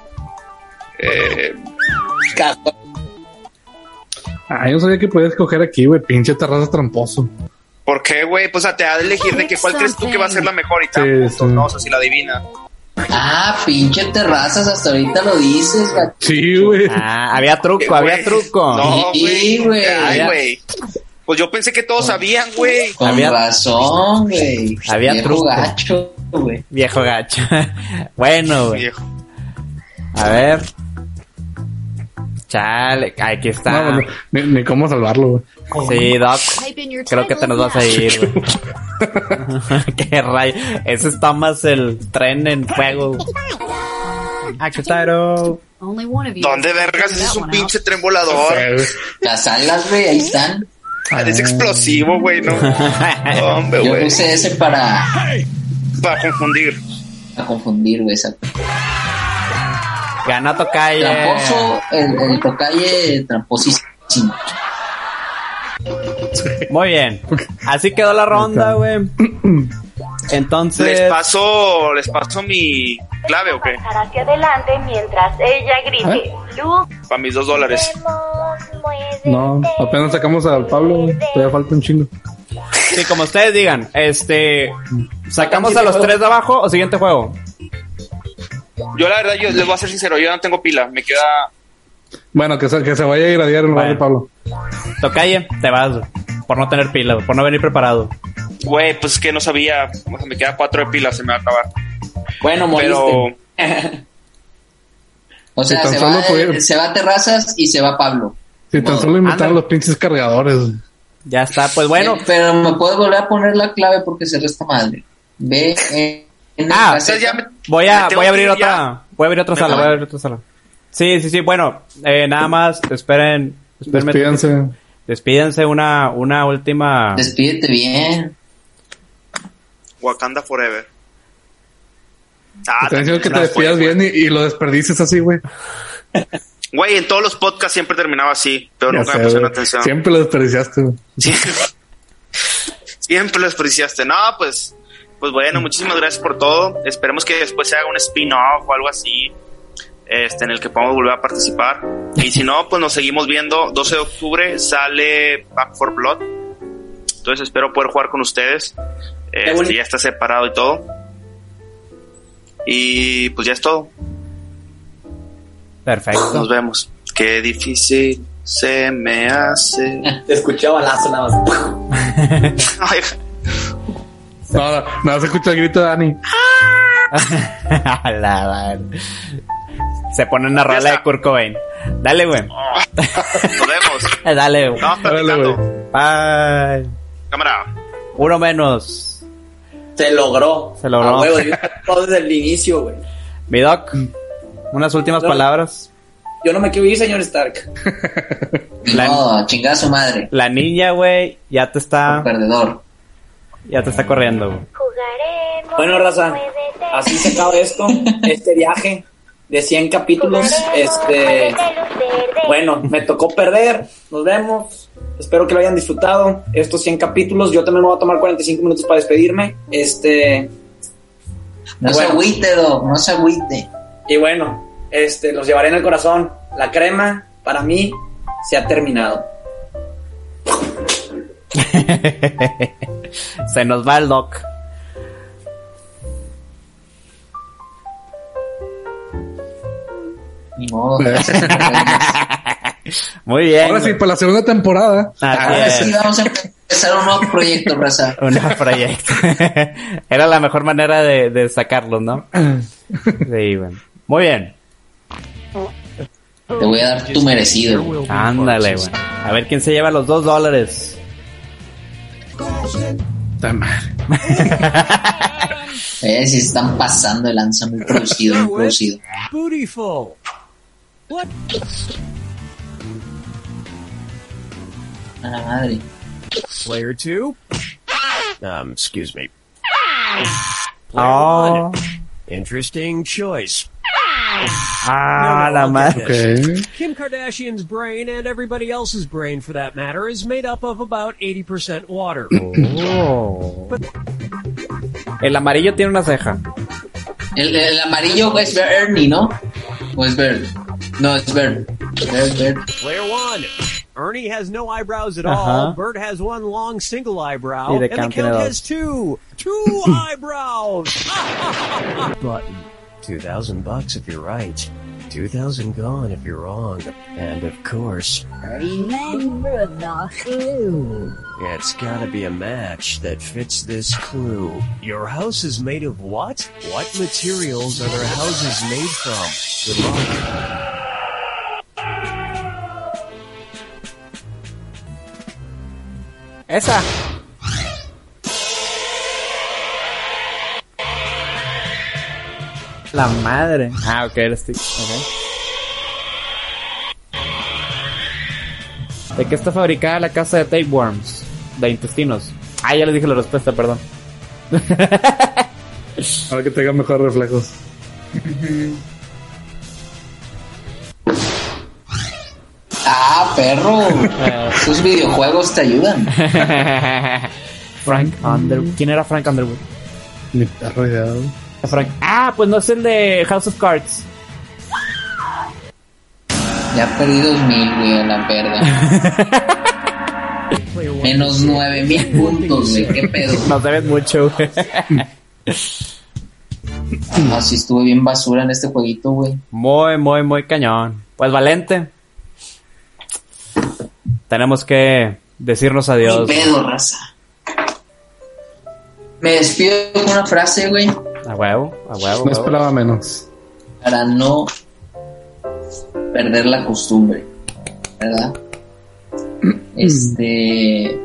Eh, Ah, yo no sabía que podías escoger aquí, güey. Pinche terraza tramposo. ¿Por qué, güey? Pues o sea, te da a elegir de que cuál crees tú que va a ser la mejor y dan Sí, sí. ¿no? O sea, si la adivina. Ah, pinche terrazas, hasta ahorita lo dices, gacho. Sí, güey. Ah, había truco, había güey. truco. No, Sí, güey. güey. Pues yo pensé que todos sabían, güey. Con Había- razón, güey. Había Viejo truco. gacho, güey. Viejo gacho. bueno, güey. A ver. Chale, aquí está. No, no, ni, ni cómo salvarlo, güey. Sí, Doc. Creo que te nos vas a ir, güey. Qué rayo. Ese está más el tren en fuego. You. ¿Dónde vergas ese es un pinche tren volador? Las alas, güey, ahí están. Es explosivo, güey, no. Hombre, Yo güey. puse ese para, Para confundir. para confundir, güey. esa- Ganó Tocalle. Tramposo, el, el tocalle tramposísimo. Muy bien. Así quedó la ronda, güey. Entonces. Les paso, les paso mi clave o qué? Pasar hacia adelante mientras ella grite. Luz, Para mis dos dólares. No, apenas sacamos al Pablo. Todavía falta un chingo. Sí, como ustedes digan. Este. ¿Sacamos a los tres de abajo o siguiente juego? Yo la verdad, yo les voy a ser sincero, yo no tengo pila. Me queda... Bueno, que se, que se vaya a irradiar en lugar Bueno. de Pablo. Tocalle, te vas. Por no tener pila, por no venir preparado. Güey, pues es que no sabía. O sea, me queda cuatro de pila, se me va a acabar. Bueno, moriste. Pero... O sea, tan se solo va, pudiera- se va a Terrazas y se va Pablo. Si tan Modo. solo inventaron los pinches cargadores. Ya está, pues bueno. Eh, pero me puedes volver a poner la clave porque se resta madre. Ve en Ah, ya me- Voy a, voy a abrir ir otra, ya. voy a abrir otra Me sala, voy. a abrir otra sala. Sí, sí, sí, bueno, eh, nada más, esperen. Despídense. Despídense una, una última. Despídete bien. Wakanda Forever. Ah, Te diciendo que te despidas bien y, y lo desperdices así, güey. Güey, en todos los podcasts siempre terminaba así, pero Ya nunca sé, me pusieron atención. Siempre lo desperdiciaste, güey. Siempre lo despreciaste. No, pues, pues bueno, muchísimas gracias por todo. Esperemos que después se haga un spin-off o algo así, este, en el que podamos volver a participar. Y si no, pues nos seguimos viendo. 12 de octubre sale Back for Blood. Entonces espero poder jugar con ustedes. Este, ya está separado y todo. Y pues ya es todo. Perfecto. Nos vemos. Qué difícil se me hace. Te escuché balazo nada más. No, no, se escucha el grito de Dani. La. Se pone una rola de. Kurt Cobain. Dale, güey. nos vemos. Dale, platicando. güey. Bye. Cámara. Uno menos. Se logró. Se logró. A huevo, yo- todo desde el inicio, güey. Mi doc, unas últimas No. palabras. Yo no me quiero ir, señor Stark. La- modo, chingada su madre. La niña, güey, ya te está, Perdedor. ya te está corriendo, güey. Jugaremos. Bueno, raza, así se acaba esto, este viaje de 100 capítulos. Este, bueno, me tocó perder. Nos vemos. Espero que lo hayan disfrutado. Estos 100 capítulos. Yo también me voy a tomar 45 minutos para despedirme. Este, No se agüite, Doc, no se agüite. y bueno, este, los llevaré en el corazón. La crema, para mí, se ha terminado. Se nos va el doc. Ni modo. Muy bien. Ahora sí, para la segunda temporada. Ahora sí vamos a empezar un nuevo proyecto, raza. Un proyecto. Era la mejor manera de, de sacarlos, ¿no? Sí, güey. Muy bien. Te voy a dar tu merecido. güey. Ándale, güey. A ver quién se lleva los dos dólares. Ta madre. Eh, si se están pasando el lanza muy producido, muy producido. Bootyful. What? A la madre. Player two. Um, excuse me. Player Oh. one. Interesting choice. Ah, No, no, la I'll madre. get. Ok. Kim Kardashian's brain and everybody else's brain, for that matter, is made up of about 80% water. Oh. El amarillo tiene una ceja. El, el amarillo es Ernie, ¿no? ¿O es Bird? No, it's Bird. Bird, Bird. Player one. Ernie has no eyebrows at Uh-huh. all. Bert has one long single eyebrow. And the Count count has two. Two eyebrows. Button. 2000 bucks if you're right. 2000 gone if you're wrong. And of course, Remember the clue. it's gotta be a match that fits this clue. Your house is made of what? What materials are their houses made from? Good luck. Esa. La madre. Ah, ok, eres tú. Ok. ¿De qué está fabricada la casa de tapeworms? De intestinos. Ah, ya les dije la respuesta, perdón. Ahora que tenga mejores reflejos. perro. Tus videojuegos te ayudan. Frank Underwood. ¿Quién era Frank Underwood? Ni perro. Frank. Ah, pues no es el de House of Cards. Ya perdí dos mil, güey, a la one. Menos nueve mil puntos, güey. ¿Qué pedo? Nos debes mucho, güey. Así estuve bien basura en este jueguito, güey. Muy, muy, muy cañón. Pues Valente. Tenemos que decirnos Ni adiós. pedo, raza. Me despido con una frase, güey, A huevo, a huevo. No esperaba menos. para no perder la costumbre, ¿verdad? Este.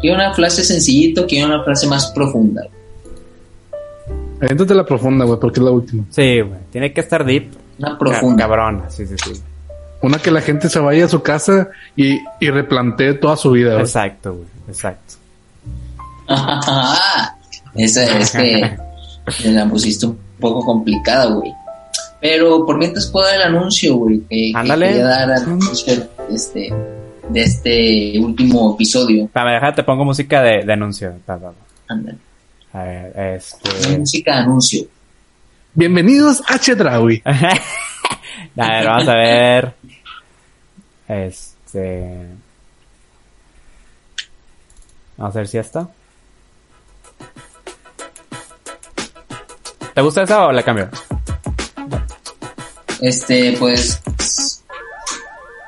Quiero una frase sencillito, quiero una frase más profunda. Aviéntate la profunda, güey, porque es la última. Sí, güey. Tiene que estar deep. Una profunda. Cabrona, sí, sí, sí. Una que la gente se vaya a su casa y, y replantee toda su vida, güey. Exacto, güey. Exacto. Esa es que me la pusiste un poco complicada, güey. Pero por mientras puedo dar el anuncio, güey. Que, que Ándale. quería dar al anuncio de este, de este último episodio. Para déjate, pongo música de, de anuncio. Ándale. A ver, este. Música de anuncio. Bienvenidos a Chedraui. A ver, vamos a ver. Este. Vamos a ver si esta. ¿Te gusta esa o la cambio? Este, pues.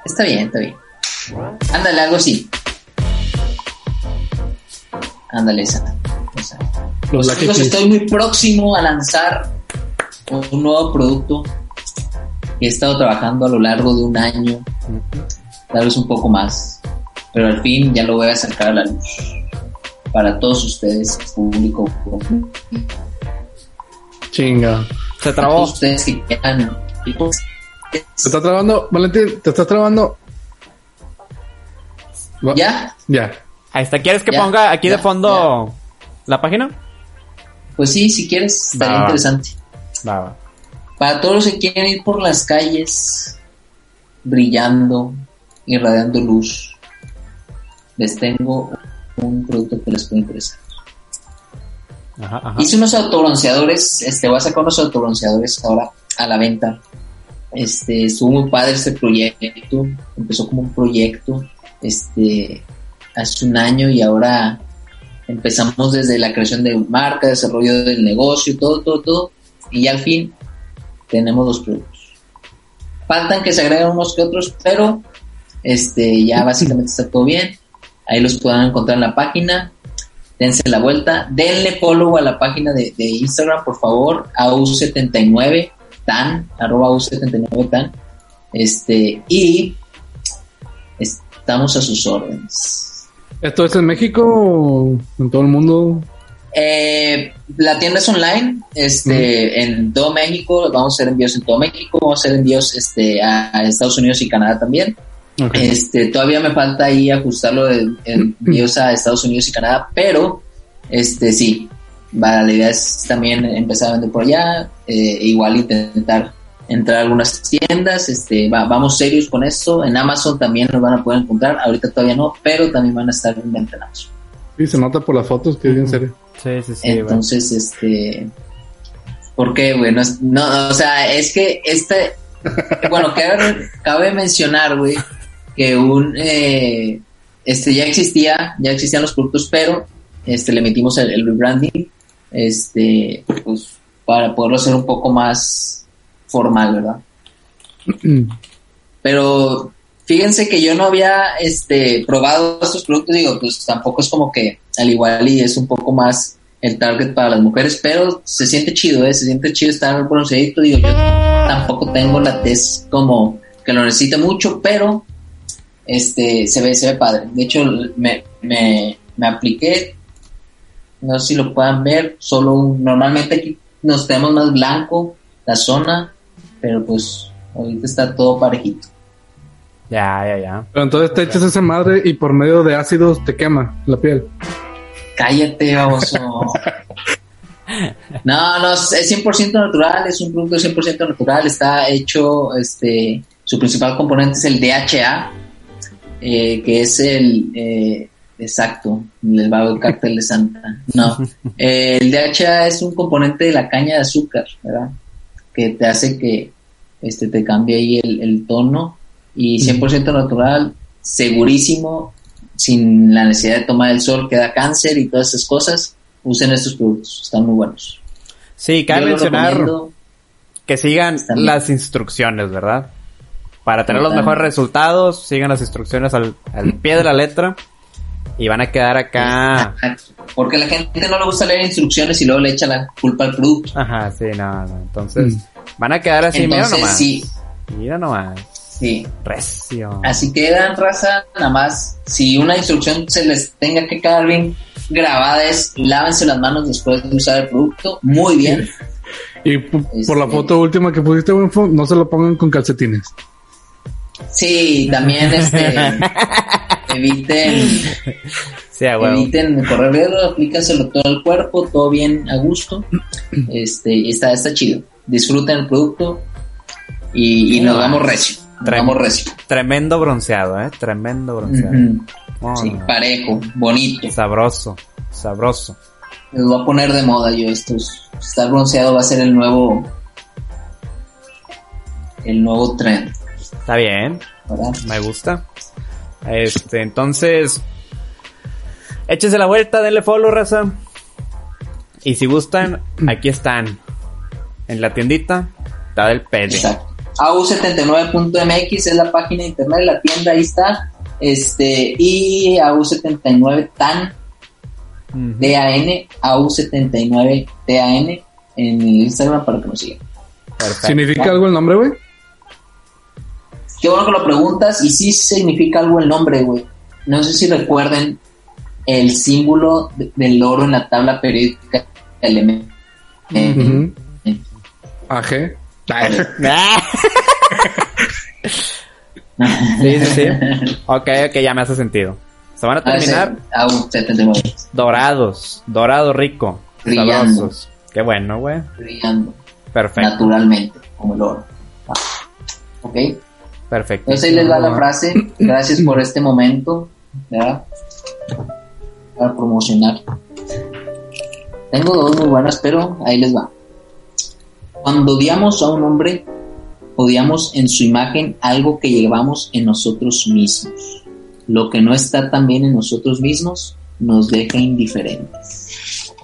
Está bien, está bien. Ándale, algo así. Ándale, esa. esa. Los Pues, Lucky chicos, estoy muy próximo a lanzar un nuevo producto he estado trabajando a lo largo de un año, tal vez un poco más, pero al fin ya lo voy a sacar a la luz para todos ustedes, público. Chinga. Se Para todos ustedes que quieran. Te está trabando, Valentín, te estás trabando. ¿Ya? Ya. Ahí está. ¿Quieres que Ya, ponga aquí de ya, fondo la página? Pues sí, si quieres, estaría va. interesante. Va, va. Para todos los que quieren ir por las calles brillando, irradiando luz, les tengo un producto que les puede interesar. Ajá, ajá. Hice unos autobronceadores, este, voy a sacar unos autobronceadores ahora a la venta. Este, estuvo muy padre este proyecto, empezó como un proyecto, este, hace un año y ahora empezamos desde la creación de marca, desarrollo del negocio, todo, todo, todo, y al fin tenemos los productos. Faltan que se agreguen unos que otros, pero este, ya básicamente está todo bien. Ahí los pueden encontrar en la página. Dense la vuelta. Denle follow a la página de, de Instagram, por favor. AU79TAN, arroba AU79TAN. Este, y estamos a sus órdenes. ¿Esto es en México en todo el mundo? Eh, la tienda es online, este, en todo México, vamos a hacer envíos en todo México, vamos a hacer envíos este, a, a Estados Unidos y Canadá también. Este, todavía me falta ahí ajustarlo de envíos a Estados Unidos y Canadá, pero este sí, va, la idea es también empezar a vender por allá, eh, igual intentar entrar a algunas tiendas, este, va- vamos serios con esto, en Amazon también nos van a poder encontrar, ahorita todavía no, pero también van a estar en venta en Amazon. Sí, se nota por las fotos que es bien serio. Sí, sí, sí. Entonces, este, ¿por qué, güey? No, o sea, es que este, bueno, cabe, cabe mencionar, güey, que un, eh, este, ya existía, ya existían los productos, pero, este, le metimos el, el rebranding, este, pues, para poderlo hacer un poco más formal, ¿verdad? Pero fíjense que yo no había este probado estos productos, digo, pues tampoco es como que al igual y es un poco más el target para las mujeres, pero se siente chido, ¿eh? se siente chido estar bronceadito, digo, yo tampoco tengo la tez como que lo necesite mucho, pero este se ve, se ve padre. De hecho, me, me, me apliqué, no sé si lo puedan ver, solo un- normalmente aquí nos tenemos más blanco la zona, pero pues ahorita está todo parejito. Ya, ya, ya. Pero entonces te echas esa madre y por medio de ácidos te quema la piel. Cállate, baboso. No, no, es 100% natural, es un producto 100% natural, está hecho, este, su principal componente es el DHA, eh, que es el, eh, exacto, el vago cartel de Santa. No, Eh, el DHA es un componente de la caña de azúcar, ¿verdad? Que te hace que, este, te cambie ahí el, el tono y 100% natural, segurísimo, sin la necesidad de tomar el sol que da cáncer y todas esas cosas, usen estos productos, están muy buenos. Sí, cabe mencionar que sigan las instrucciones, ¿verdad? Para tener los mejores resultados, sigan las instrucciones al, al pie de la letra y van a quedar acá. Porque la gente no le gusta leer instrucciones y luego le echa la culpa al producto. Ajá, sí, no, no. Entonces, Van a quedar así, mira nomás. sí, Mira nomás. Sí. Recio. Así que dan raza, nada más, si una instrucción se les tenga que quedar bien grabada es lávense las manos después de usar el producto. Muy bien. Y por Este- la foto última que pusiste, no se lo pongan con calcetines. Sí, también este eviten Sí, a huevo. eviten correr riesgo, aplícaselo todo el cuerpo, todo bien a gusto. Este, y está, está chido. Disfruten el producto y, y nos vamos recio. Trem- recio. Tremendo bronceado, ¿eh? Tremendo bronceado. Oh, Sí, no. parejo, bonito. Sabroso, sabroso. Les voy a poner de moda yo estos. Estar bronceado va a ser el nuevo. El nuevo trend, Está bien, ¿verdad? me gusta. Este, entonces, échense la vuelta, denle follow, raza. Y si gustan, aquí están. En la tiendita, está del pede. Exacto. AU79.mx es la página de internet, la tienda ahí está. Este, y AU79 TAN, Ujú. TAN, AU79 TAN en el Instagram para que nos sigan. Perfecto. ¿Significa algo el nombre, güey? Qué bueno que lo preguntas y sí significa algo el nombre, güey. No sé si recuerden el símbolo de- del oro en la tabla periódica elemento. Ujú. AG. Sí, sí, sí. Ok, ok, ya me hace sentido. Se van a terminar AU79 dorados, dorado rico, Brillando. sabrosos. Qué bueno, güey. brillando Perfecto, naturalmente como el oro. Ah. Ok. perfecto. Entonces ahí les va la frase. Gracias por este momento, ¿verdad? Para promocionar. Tengo dos muy buenas, pero ahí les va. Cuando odiamos a un hombre, odiamos en su imagen algo que llevamos en nosotros mismos. Lo que no está tan bien en nosotros mismos nos deja indiferentes.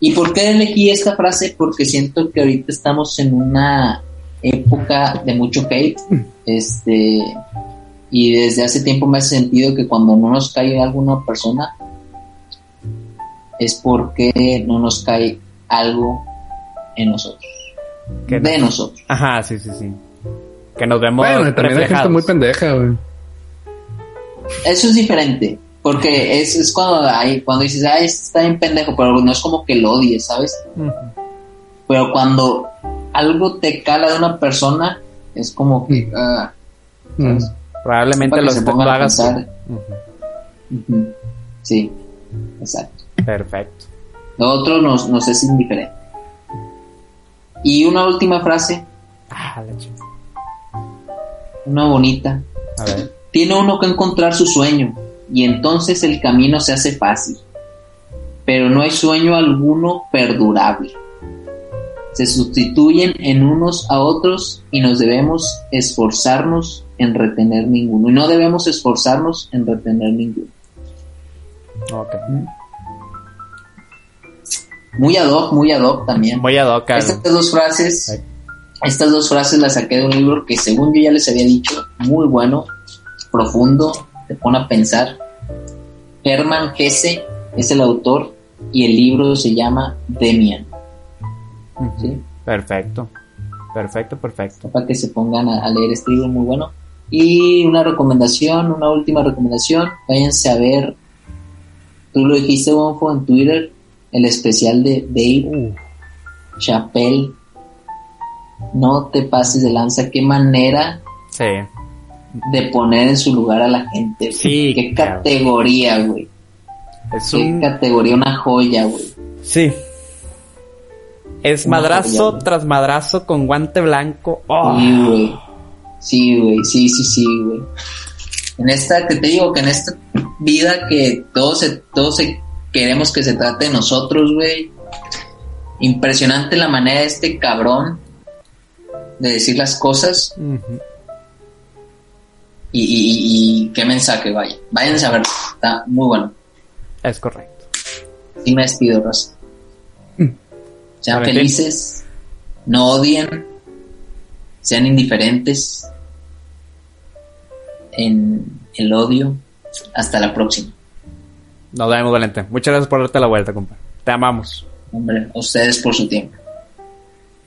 ¿Y por qué elegí esta frase? Porque siento que ahorita estamos en una época de mucho hate. Este, y desde hace tiempo me ha sentido que cuando no nos cae alguna persona es porque no nos cae algo en nosotros. Que de no- nosotros. Ajá, sí, sí, sí. Que nos vemos Bueno, también hay gente muy pendeja, güey. Eso es diferente. Porque es, es cuando hay, cuando dices, ay, este está bien pendejo, pero no es como que lo odies, ¿sabes? Pero cuando algo te cala de una persona, es como que, ah, Mm. Probablemente para que lo, lo hagas. Sí, exacto. Perfecto. Lo otro nos, nos es indiferente. Y una última frase, Ah, la una bonita. A ver. Tiene uno que encontrar su sueño y entonces el camino se hace fácil. Pero no hay sueño alguno perdurable. Se sustituyen en unos a otros y nos debemos esforzarnos en retener ninguno. Y no debemos esforzarnos en retener ninguno. Ok. Muy ad hoc, muy ad hoc también. Voy a docar. Estas dos frases, Ay. estas dos frases las saqué de un libro que según yo ya les había dicho, muy bueno, profundo, te pone a pensar. Hermann Hesse es el autor y el libro se llama Demian. ¿sí? Perfecto. Perfecto, perfecto. Para que se pongan a, a leer este libro muy bueno. Y una recomendación, una última recomendación, váyanse a ver, tú lo dijiste, Bonfo, en Twitter, el especial de Dave Uh, Chappelle. No te pases de lanza, qué manera sí. de poner en su lugar a la gente. güey. Sí, Qué claro. categoría, güey. Es Qué un. categoría, una joya, güey. Sí. Es Una madrazo joya. tras madrazo con guante blanco. Oh. Sí, güey. Sí, güey. Sí, sí, sí, güey. En esta, que te digo, que en esta vida que todos se, todos se queremos que se trate de nosotros, güey. Impresionante la manera de este cabrón de decir las cosas y, y, y- y qué mensaje, vaya. Váyanse a ver, está muy bueno. Es correcto. Y me despido, Rosa. Sean Valentín. felices, no odien, sean indiferentes en el odio. Hasta la próxima. Nos vemos, Valente. Muchas gracias por darte la vuelta, compa. Te amamos. Hombre, a ustedes por su tiempo.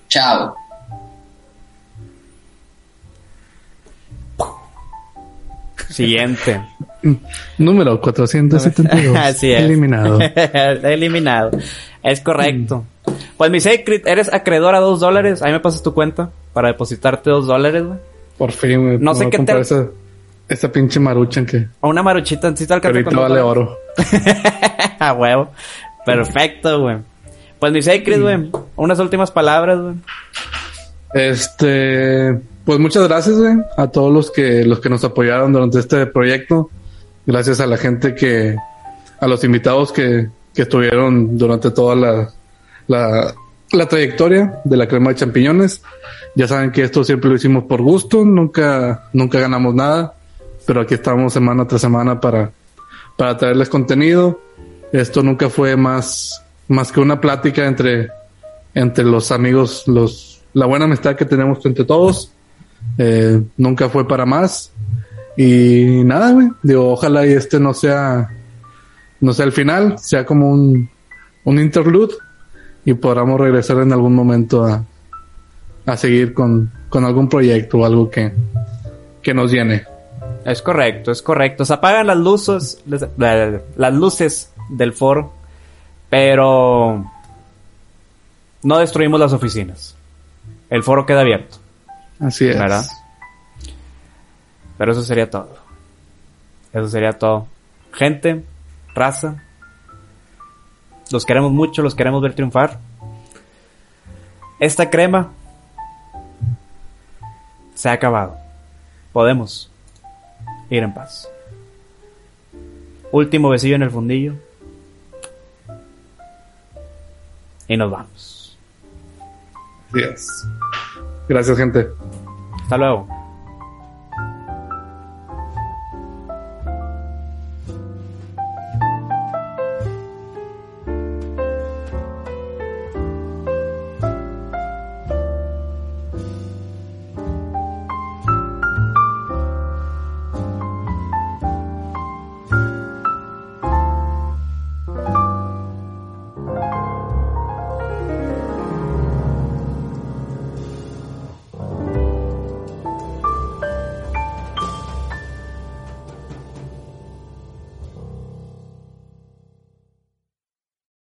Chao. Siguiente. Número 472. Así es. Eliminado. Eliminado. Es correcto. Pues mi Sacred, eres acreedor a dos dólares. Ahí me pasas tu cuenta para depositarte dos dólares, güey. Por fin, güey. No sé qué te- esa pinche maruchan que O una maruchita, si te que alcanza ahorita vale oro. A huevo. Perfecto, güey. Pues mi Sacred, güey. Unas últimas palabras, güey. Este, pues muchas gracias, güey, a todos los que los que nos apoyaron durante este proyecto. Gracias a la gente que, a los invitados que, que estuvieron durante toda la, la, la trayectoria de la crema de champiñones. Ya saben que esto siempre lo hicimos por gusto, nunca, nunca ganamos nada, pero aquí estamos semana tras semana para, para traerles contenido. Esto nunca fue más, más que una plática entre, entre los amigos, los, la buena amistad que tenemos entre todos. Eh, nunca fue para más. Y nada, güey. Digo, ojalá y este no sea, no sea el final, sea como un, un interlude y podamos regresar en algún momento a, a seguir con, con algún proyecto o algo que, que nos llene. Es correcto, es correcto. Se apagan las luces, las luces del foro, pero no destruimos las oficinas. El foro queda abierto, Así es. ¿verdad? Pero eso sería todo. Eso sería todo. Gente, raza, los queremos mucho, los queremos ver triunfar. Esta crema se ha acabado. Podemos ir en paz. Último besillo en el fundillo. Y nos vamos. Así es. Gracias, gente. Hasta luego.